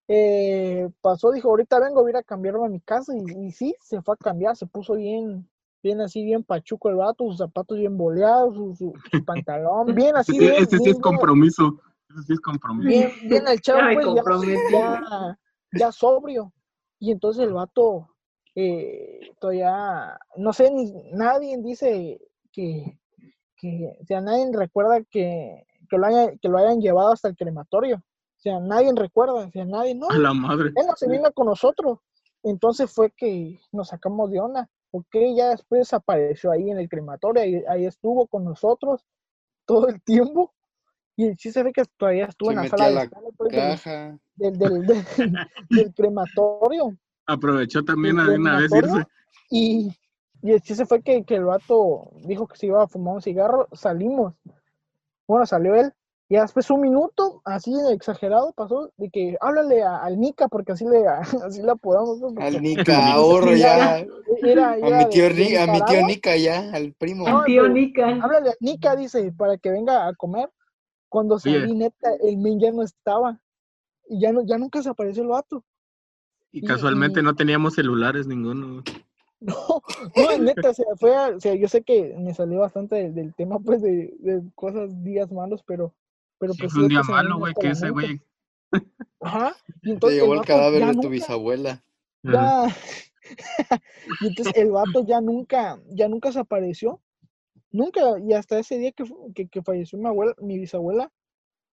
Eh, pasó, dijo, ahorita vengo, voy a ir a cambiarme a mi casa. Y, y sí, se fue a cambiar, se puso bien, bien así, bien pachuco el vato, sus zapatos bien boleados, su, su- su pantalón, bien así, bien, este sí bien, es compromiso. Este sí es compromiso. bien, bien el chavo, pues, ya, comprometí. ya, ya sobrio. Y entonces el vato, eh, todavía, no sé, ni, nadie dice que, que, o sea, nadie recuerda que, que, lo haya- que lo hayan llevado hasta el crematorio. O sea, nadie recuerda, o sea, nadie, no, A la madre. él no se vino con nosotros. Entonces fue que nos sacamos de onda. Ok, ya después apareció ahí en el crematorio, ahí, ahí estuvo con nosotros todo el tiempo. Y el chiste fue que todavía estuvo Se en la sala de la pues, del, Caja. del, del, del- del crematorio. Aprovechó también a de una vez irse. Y, y el chiste fue que, que el vato dijo que se iba a fumar un cigarro. Salimos. Bueno, salió él. Y después un minuto, así de exagerado, pasó de que háblale a- al Nica, porque así le, así le apodamos. Al Nica, ahorro ya. Era, A era mi tío, de- a mi tío. Nica ya, al primo. No, Al tío pero- Nica. Háblale a Nica, dice, para que venga a comer. Cuando salí, Oye. neta, el men ya no estaba. Y ya, no, ya nunca se apareció el vato. Y y- casualmente y- no teníamos celulares ninguno. No, no, neta, o sea, fue, a- o sea, yo sé que me salió bastante del, del tema, pues, de, de cosas, días malos, pero, pero Sí, pues. fue un día malo, güey, que ese güey. Ajá, y entonces llevó el cadáver de tu nunca- bisabuela. Ya. y entonces el vato ya nunca, ya nunca se apareció. Nunca, y hasta ese día que, que, que falleció mi abuela, mi bisabuela,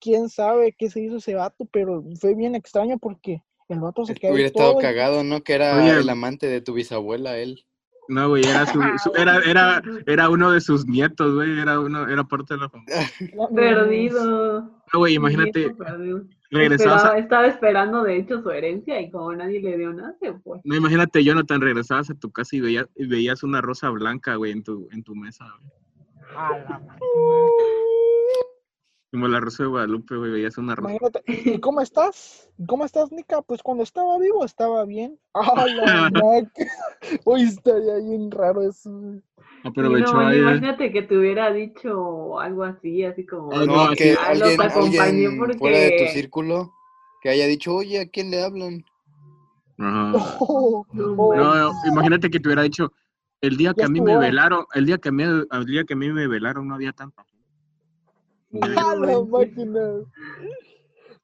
quién sabe qué se hizo ese vato, pero fue bien extraño porque el vato se quedó Hubiera estado todo el- cagado, ¿no? Que era Oye. el amante de tu bisabuela, él. No, güey, era, su, su- era, era, era uno de sus nietos, güey, era uno, era parte de la familia. Perdido. No, güey, imagínate, nieto perdido. regresabas Esperaba- a, estaba esperando, de hecho, su herencia y como nadie le dio nada, se fue. no, imagínate, Jonathan, regresabas a tu casa y veías, y veías una rosa blanca, güey, en tu, en tu mesa, güey. A la. Como la rosa de Guadalupe, güey, veías una rosa. Imagínate, ¿y cómo estás? ¿Cómo estás, Nica? Pues cuando estaba vivo estaba bien. ¡Ah, la! Hoy estaría bien raro eso. Aprovechó no, ahí, eh. imagínate que te hubiera dicho algo así, así como. Ah, No, no, que "Ay, los alguien, acompañé alguien porque... fuera de tu círculo que haya dicho, oye, ¿a quién le hablan? Ajá. Oh, No, imagínate que te hubiera dicho, el día que Ya a mí estuvo me velaron, el día que a mí, el día que a mí me velaron no había tanta ¡Ah, la máquina!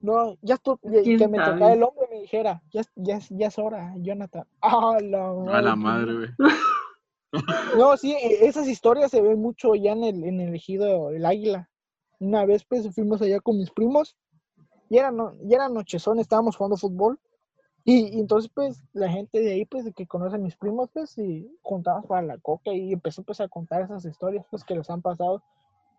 No, ya estu- y- y ¿Quién que me tocara el hombre y me dijera, ya, es- ya, es- ya es hora, Jonathan. ¡Ah, la A la madre, güey. No, sí, e- esas historias se ven mucho ya en el, en el ejido El Águila. Una vez pues fuimos allá con mis primos y era, no, y era nochezón, estábamos jugando fútbol y, y entonces pues la gente de ahí pues que conoce a mis primos pues y juntamos para la coca y empezó pues a contar esas historias pues que les han pasado.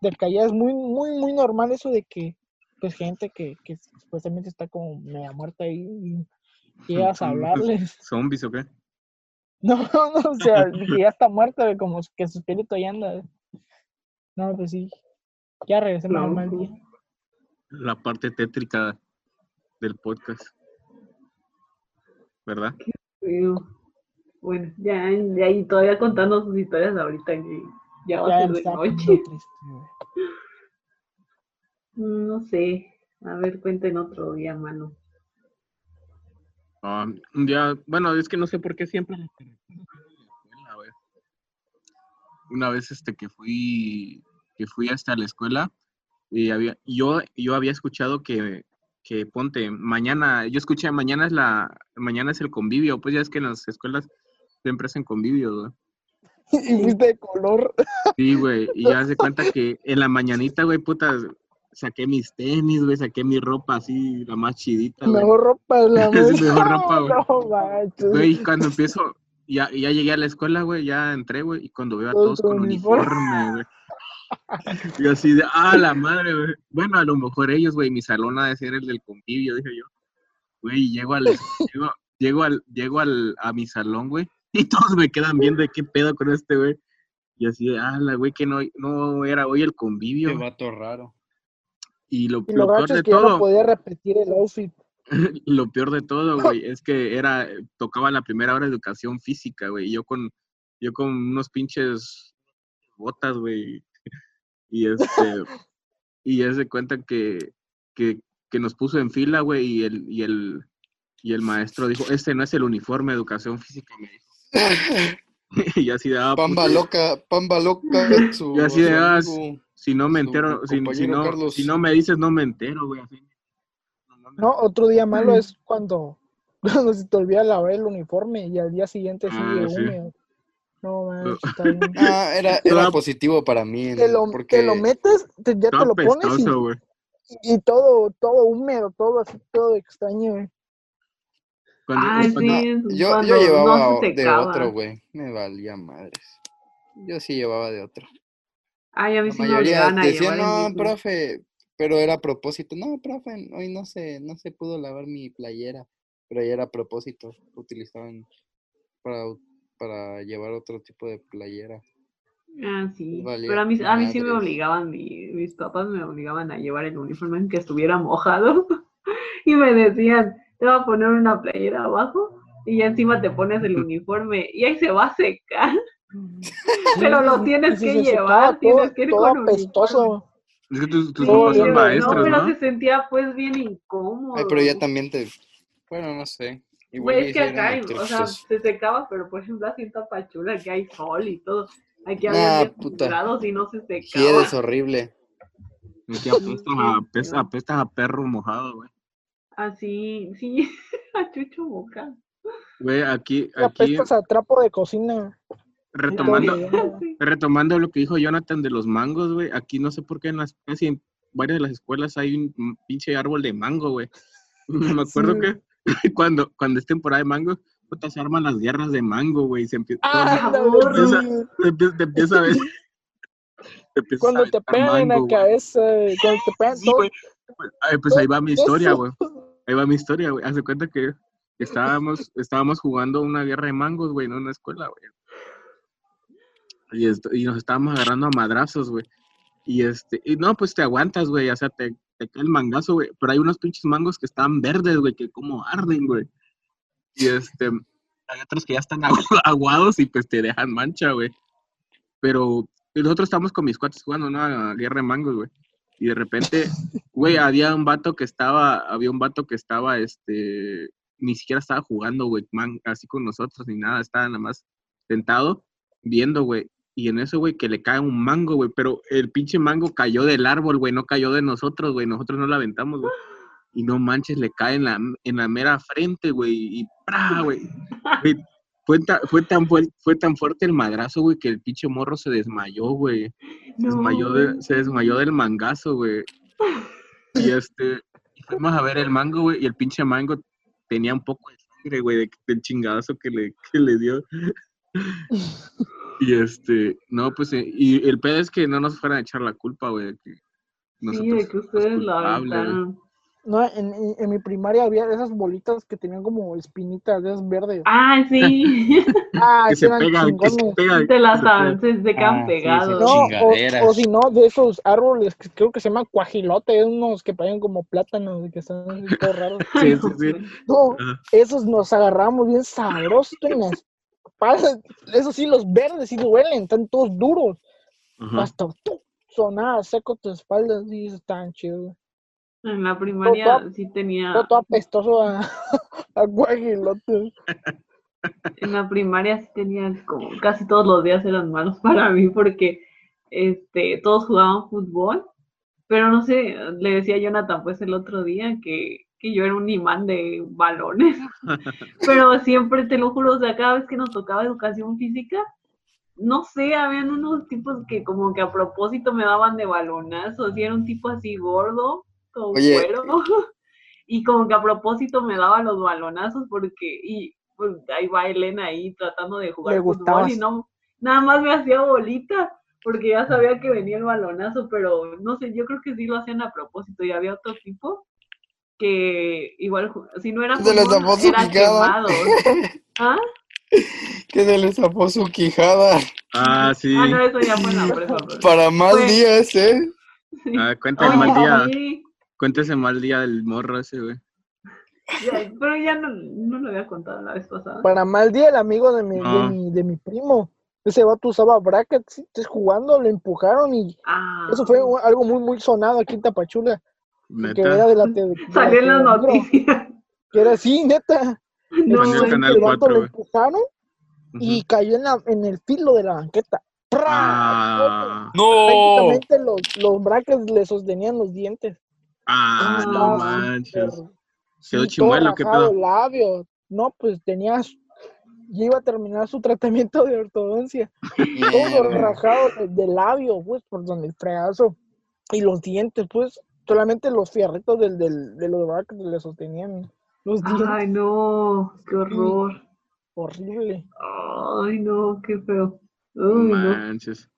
De que allá es muy, muy, muy normal eso de que pues gente que, que supuestamente está como media muerta ahí y llegas a hablarles. ¿Zombies o qué? No, no, o sea, que ya está muerta, como que su espíritu ya anda. No, pues sí. Ya regresemos al mal día. La parte tétrica del podcast. ¿Verdad? Bueno, ya, ya y todavía contando sus historias ahorita que ya va Ya a ser de noche. Mm, No sé. A ver, cuenten otro día, mano. Un día, bueno, es que no sé por qué siempre. Una vez este que fui que fui hasta la escuela y había yo yo había escuchado que que ponte mañana, yo escuché mañana es la mañana es el convivio, pues ya es que en las escuelas siempre hacen convivio, güey. Y fuiste de color. Sí, güey. Y ya se cuenta que en la mañanita, güey, puta, saqué mis tenis, güey, saqué mi ropa así, la más chidita, güey. Mejor ropa la mejor ropa, güey. No manches. Güey, y cuando empiezo, ya, ya llegué a la escuela, güey, ya entré, güey, y cuando veo a Todos con uniforme, güey. Y así de, ah, la madre, güey. Bueno, a lo mejor ellos, güey, mi salón ha de ser el del convivio, dije yo. Güey, llego al, llego, llego al, llego al, a mi salón, güey, y todos me quedan viendo de qué pedo con este, güey. Y así de, ah, la güey, que no, no era hoy el convivio. Qué vato raro. Y lo, Y lo lo peor de es que ya no todo, podía repetir el outfit. lo peor de todo, güey, es que era, tocaba la primera hora de educación física, güey, y yo con, yo con unos pinches botas, güey, y este, y ya se cuenta que, que, que nos puso en fila, güey, y el, y el, y el maestro dijo, este no es el uniforme de educación física, me dijo. y así de, ah, Pamba puta, loca, pamba loca. Su, Y así de, su ah, amigo. si no me su entero, si, si no, Carlos. si no me dices, no me entero, güey, así. No otro día malo es cuando, cuando se te olvida lavar el uniforme y al día siguiente sigue Ah, sí. húmedo. No está bien. Ah, era, era Toda- positivo para mí. Te lo, porque te lo metes, te- ya te Estaba lo pones y, pestoso, güey. y todo, todo húmedo, todo así, todo extraño. Cuando- cuando- sí, yo, cuando yo llevaba no se de otro, güey. Me valía madres. Yo sí llevaba de otro. Ay, a mí La sí me mayoría obligaban a decían, llevar el no, mismo". profe, pero era a propósito. No, profe, hoy no se, no se pudo lavar mi playera, pero ya era a propósito. Utilizaban para, para llevar otro tipo de playera. Ah, sí. valía Pero a mí, a mí sí me obligaban, mi- mis papás me obligaban a llevar el uniforme en que estuviera mojado. y me decían, te voy a poner una playera abajo y ya encima te pones el uniforme y ahí se va a secar. Pero lo tienes que secaba llevar, todo- tienes que ir todo con apestoso. Es que tus, tus Sí, papás son maestros, no, pero ¿no? se sentía pues bien incómodo. Ay, pero ya también te. Bueno, no sé. Igual es que acá, hay- o sea, se secaba, pero por ejemplo así en Tapachula que hay sol y todo. Aquí Nah, había 10 puta. grados y no se secaba. Sí, eres horrible. Que apestas a, apestas a perro mojado, güey. Así, sí, a Chucho Boca. Güey, aquí, aquí, a trapo de cocina. retomando, Sí. retomando lo que dijo Jonathan de los mangos, güey, aquí no sé por qué en las, casi en varias de las escuelas hay un pinche árbol de mango, güey. Me acuerdo Sí. que cuando, cuando es temporada de mango, puta, se arman las guerras de mango, güey. y Se empie- Ah, todo se- te, empie- te empieza a ver. te a Cuando te pegan en la cabeza, cuando te pegan Sí, todo. Pues, ay, pues ahí va mi historia, güey. Ahí va mi historia, güey. Haz de cuenta que estábamos, estábamos jugando una guerra de mangos, güey, en una escuela, güey. Y, esto- y nos estábamos agarrando a madrazos, güey. Y este, y no, pues te aguantas, güey. O sea, te, te cae el mangazo, güey. Pero hay unos pinches mangos que están verdes, güey, que como arden, güey. Y este, hay otros que ya están agu- aguados y pues te dejan mancha, güey. Pero nosotros estamos con mis cuates jugando una guerra de mangos, güey. Y de repente, güey, había un vato que estaba, había un vato que estaba, este, ni siquiera estaba jugando, güey, man- así con nosotros ni nada, estaba nada más sentado viendo, güey. Y en eso, güey, que le cae un mango, güey, pero el pinche mango cayó del árbol, güey, no cayó de nosotros, güey, nosotros no lo aventamos, güey. Y no manches, le cae en la, en la mera frente, güey, y ¡pra, güey! Fue, ta- fue, tan fuerte, fue tan fuerte el madrazo, güey, que el pinche morro se desmayó, güey. Se, desmayó de- se desmayó del mangazo, güey. Y este, fuimos a ver el mango, güey, y el pinche mango tenía un poco de sangre, güey, de- del chingadazo que le, que le dio. Y este, no, pues, eh, y el pedo es que no nos fueran a echar la culpa, güey, Sí, nosotros de que ustedes güey. aventaron. No, en, en- en mi primaria había esas bolitas que tenían como espinitas de esas verdes. Ah, sí. Ah, Que esos se pegan, que se pegan. Te las que se se, se quedan Ah, sí, sí, pegados. No, o, o si no, de esos árboles que creo que se llaman cuajilotes, unos que parecen como plátanos y que están así raros. Sí, sí, sí. No, esos nos agarramos bien sabrosos en la espalda. Eso sí, los verdes sí duelen, están todos duros. Hasta tú, sonaba seco tu espalda, sí, están chidos. En la primaria Todo- sí tenía, Todo, todo apestoso a, a cuajilotes. en la primaria sí tenía como casi todos los días eran malos para mí porque este todos jugaban fútbol, pero no sé, le decía a Jonathan pues el otro día que, que yo era un imán de balones, pero siempre te lo juro, o sea, cada vez que nos tocaba educación física, no sé, habían unos tipos que como que a propósito me daban de balonazos, y era un tipo así gordo, cuero, y como que a propósito me daba los balonazos porque, y pues ahí va Elena ahí tratando de jugar fútbol gustabas. y no, nada más me hacía bolita, porque ya sabía que venía el balonazo, pero no sé, yo creo que sí lo hacían a propósito, y había otro tipo que igual, si no era Se fútbol, era quemados. ¿Ah? Que se le zafó su quijada. Ah, sí. Ah, no, eso ya fue en la prepa. pero- Para más Fue- días, ¿eh? Sí. Ah, cuenta el Ay, mal día. sí. Cuéntese mal día del morro ese, güey. Ya, pero ya no, no lo había contado la vez pasada. Para mal día, el amigo de mi, de mi, de mi primo. Ese vato usaba brackets, jugando, le empujaron y Ah, eso fue algo muy, muy sonado aquí en Tapachula. Que era Neta. de la Salió en las noticias. Que era así, neta. No, Entonces, Canal el vato 4, le güey. empujaron y cayó en, la, en el filo de la banqueta. ¡Pra! Ah, ¡No! Prácticamente los, los brackets le sostenían los dientes. Ah, Ah, no no, manches. ¿Quedó sí, chimuelo todo qué rajado pedo? el labio. No, pues tenía. su- Ya iba a terminar su tratamiento de ortodoncia. Todo rajado de- del labio, pues, por donde el fregazo. Y los dientes, pues, solamente los fierritos del, del, de los brackets le sostenían los dientes. Ay, no, qué horror. Horrible. Ay, no, qué feo. No Uy, no. manches.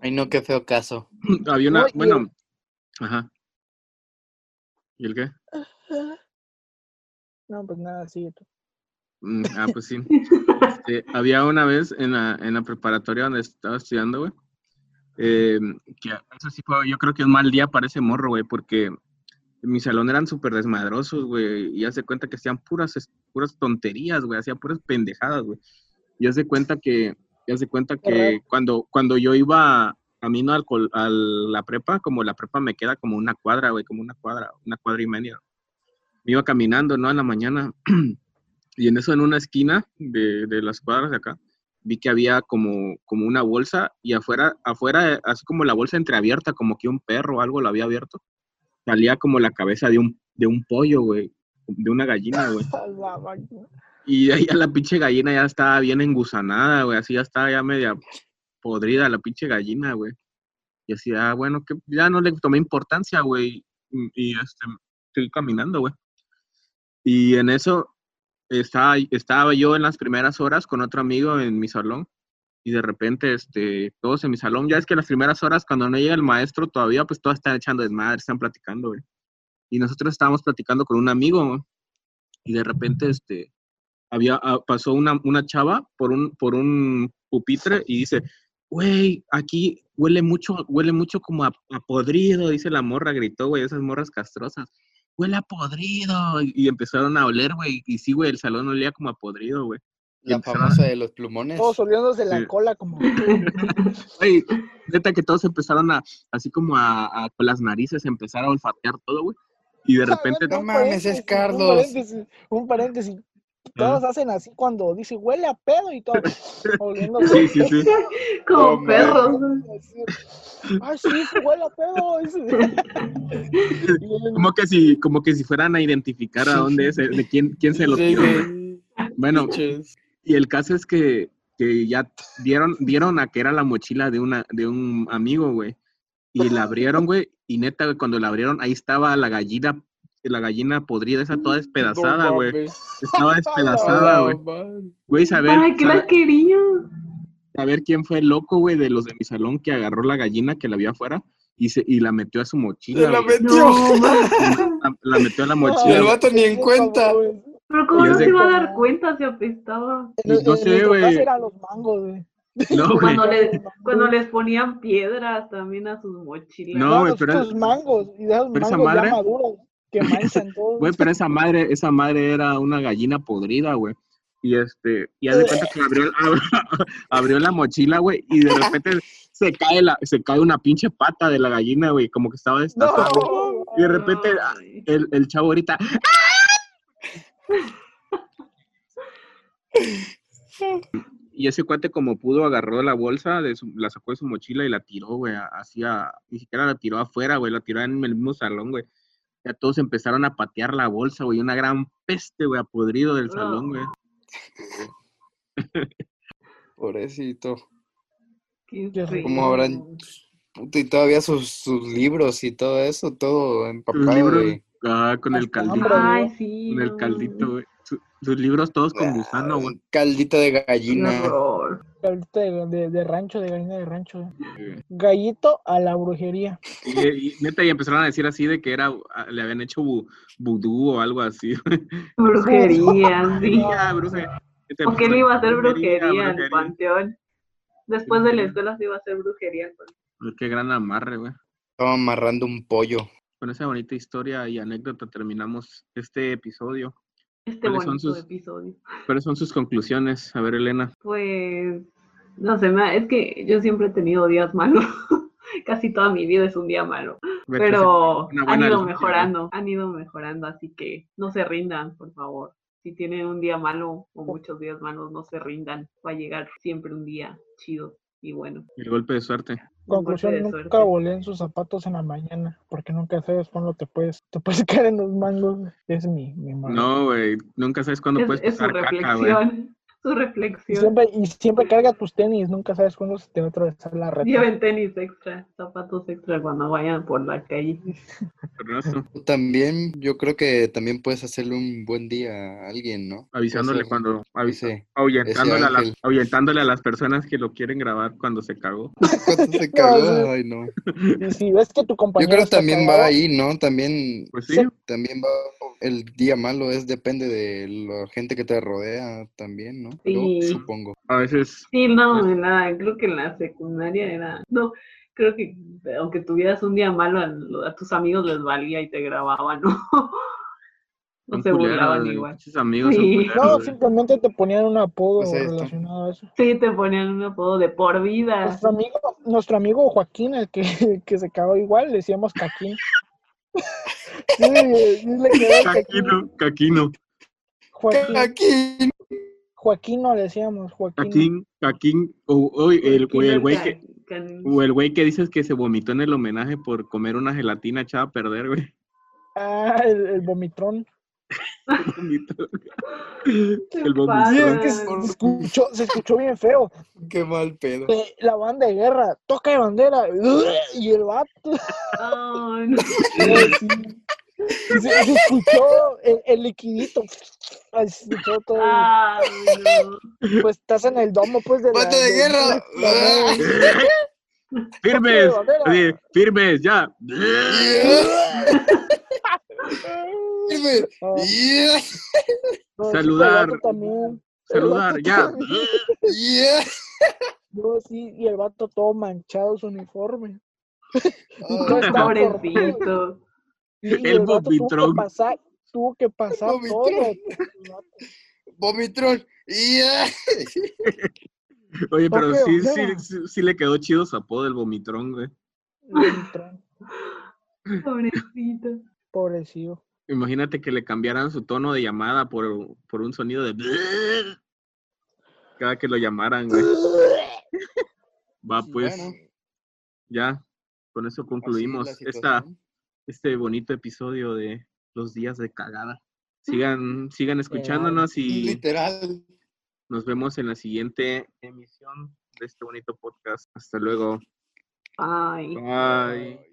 Ay, no, qué feo caso. Había una, No, y bueno, ajá. ¿Y el qué? No, pues nada, sigue tú. Mm, Ah, pues sí. Este, había una vez en la, en la preparatoria donde estaba estudiando, güey. eh, que eso sí fue, yo creo que un mal día para ese morro, güey, porque en mi salón eran súper desmadrosos, güey, y hace cuenta que hacían puras, es- puras tonterías, güey, hacían puras pendejadas, güey. Y hace cuenta que, y hace cuenta que cuando, cuando yo iba camino al, col- a la prepa, como la prepa me queda como una cuadra, güey, como una cuadra, una cuadra y media. Me iba caminando, ¿no? En la mañana. Y en eso, en una esquina de, de las cuadras de acá, vi que había como, como una bolsa y afuera, afuera, así como la bolsa entreabierta, como que un perro o algo lo había abierto, salía como la cabeza de un, de un pollo, güey, de una gallina, güey. La. Y ahí ya la pinche gallina ya estaba bien engusanada, güey, así ya estaba ya media podrida la pinche gallina, güey. Y así, ah, bueno, que ya no le tomé importancia, güey, y, y, este, seguí caminando, güey. Y en eso estaba, estaba yo en las primeras horas con otro amigo en mi salón y de repente, este, todos en mi salón, ya es que las primeras horas cuando no llega el maestro todavía, pues todos están echando desmadre, están platicando, güey. Y nosotros estábamos platicando con un amigo, güey, y de repente, este, había, ah, pasó una, una chava por un, por un pupitre y dice, güey, aquí huele mucho, huele mucho como a, a podrido, dice la morra, gritó, güey, esas morras castrosas. Huele a podrido. Y, y empezaron a oler, güey. Y sí, güey, el salón olía como a podrido, güey. La empezaron- famosa de los plumones. Todos oliéndose la Sí. cola como. Güey, neta que todos empezaron a, así como a, a- con las narices, empezar a olfatear todo, güey. Y de repente, No mames, es Carlos. Un paréntesis. Un paréntesis. Todos hacen así cuando dice huele a pedo y todo. oliendo sí, sí, sí. Como No, perros. Ay, sí, huele a pedo. Como que si, como que si fueran a identificar a dónde es, eh, de quién, quién se lo sí. Bueno. Y el caso es que, que ya dieron, dieron a que era la mochila de, una, de un amigo, güey. Y la abrieron, güey. Y neta, güey, cuando la abrieron, ahí estaba la gallina, la gallina podrida, esa toda despedazada, güey. Estaba despedazada, la güey. Güey, saber, ¿Para qué la saber, quería? saber quién fue el loco, güey, de los de mi salón que agarró la gallina que la vio afuera y, se, y la metió a su mochila. Se la metió. No. La, la metió a la mochila. el vato ni en cuenta. Pero ¿cómo no se iba a dar cuenta si apestaba? En No sé, güey. los mangos. No, güey. Cuando, le- cuando les ponían piedras también a sus mochilas. No, güey, los- pero esos es- mangos, y de esos pero esa mangos madre- ya maduros, que manchan todo. Güey, pero esa madre, esa madre era una gallina podrida, güey. Y este, y haz de cuenta que abrió, abrió la mochila, güey, y de repente se cae la, se cae una pinche pata de la gallina, güey, como que estaba destazada. No, Y de repente el, el chavo ahorita. Y ese cuate como pudo agarró la bolsa, de su- la sacó de su mochila y la tiró, güey, hacia, ni siquiera la tiró afuera, güey, la tiró en el mismo salón, güey. Ya todos empezaron a patear la bolsa, güey, una gran peste, güey, apodrido del salón, güey. Pobrecito. Qué. ¿Cómo habrán- Puta, y todavía sus, sus libros y todo eso, todo empapado libros, de... ah, con el caldito. Ay, sí. con el caldito, güey. Su- sus libros todos con gusano, güey. Ah, Caldito de Qué gallina. horror. Ahorita de, de- de rancho, de gallina de rancho. Eh, Gallito a la brujería. Y, y neta, y empezaron a decir así de que era, le habían hecho vu- vudú o algo así. Brujería, sí. Este, ¿Por qué no iba a hacer brujería en el brujería. panteón? Después de la escuela se iba a hacer brujería. pues. Qué gran amarre, güey. Estaba amarrando un pollo. Con esa bonita historia y anécdota terminamos este episodio. Este ¿Cuáles son bonito sus- episodio. ¿Cuáles son sus conclusiones? A ver, Elena. Pues, no sé, es que yo siempre he tenido días malos. Casi toda mi vida es un día malo. Vete Pero han ido mejorando, han ido mejorando, así que no se rindan, por favor. Si tienen un día malo o muchos días malos, no se rindan. Va a llegar siempre un día chido y bueno. El golpe de suerte. Conclusión, de nunca suerte. volen sus zapatos en la mañana, porque nunca sabes cuándo te puedes, te puedes caer en los mangos. Es mi, mi. No, güey. Nunca sabes cuándo Es, puedes es su pasar caca, güey. reflexión, Y siempre, y siempre carga tus tenis, nunca sabes cuándo se te va a atravesar la red. Lleven tenis extra, zapatos extra cuando vayan por la calle. También, yo creo que también puedes hacerle un buen día a alguien, ¿no? Avisándole cuando. avisa- ese- ahuyentándole, a la- ahuyentándole a las personas que lo quieren grabar cuando se cagó. ¿Cuánto se cagó? Ay, no. Y si ves que tu Yo compañero creo que está también va cagado, ahí, ¿no? También, Pues sí. también va el día malo, es depende de la gente que te rodea también, ¿no? Sí. supongo. A veces. Sí, no, en la- creo que en la secundaria era, no, creo que aunque tuvieras un día malo, a, tus amigos les valía y te grababan, ¿no? No se culeros, burlaban igual. Pinches amigos Sí. No, simplemente te ponían un apodo Pues relacionado a eso. Sí, te ponían un apodo de por vida. Nuestro amigo, nuestro amigo Joaquín, el que, que se cagó igual, le decíamos Caquín. Sí, sí le quedó. Caquino, Caquino. Joaquín. Joaquín no le decíamos, Joaquín. Caquín. O o el güey el güey que. O el güey que dices que se vomitó en el homenaje por comer una gelatina echada a perder, güey. Ah, el, el vomitrón. Vomitó. ¿Qué El es vomitón. que se escuchó, se escuchó bien feo. Qué mal pedo. Eh, La banda de guerra, toca de bandera. Y el vato. Ay, no. Sí. Se, se escuchó el, el liquidito. Ay, Se escuchó todo. No. Pues estás en el domo, pues, de la. ¡Banda de guerra! la- Firmes, así, firmes, ya. Firme. Ah, Yeah. no, sí, Saludar. Saludar, ya. Yeah. No, sí, y el vato todo manchado su uniforme. Ah, Pobrecito. Y, El el vato tuvo que pasar, tuvo que pasar todo. vomitrón. Vomitrón. Yeah. Oye, pero sí, sí, sí, sí le quedó chido su apodo del vomitrón, güey. Vomitrón, Pobrecito. Pobrecillo. Imagínate que le cambiaran su tono de llamada por, por un sonido de cada que lo llamaran, güey. Va, pues, Bueno, ya, con eso es concluimos esta. Este bonito episodio de los días de cagada. Sigan, sigan escuchándonos y Literal. nos vemos en la siguiente emisión de este bonito podcast. Hasta luego. Ay. Bye.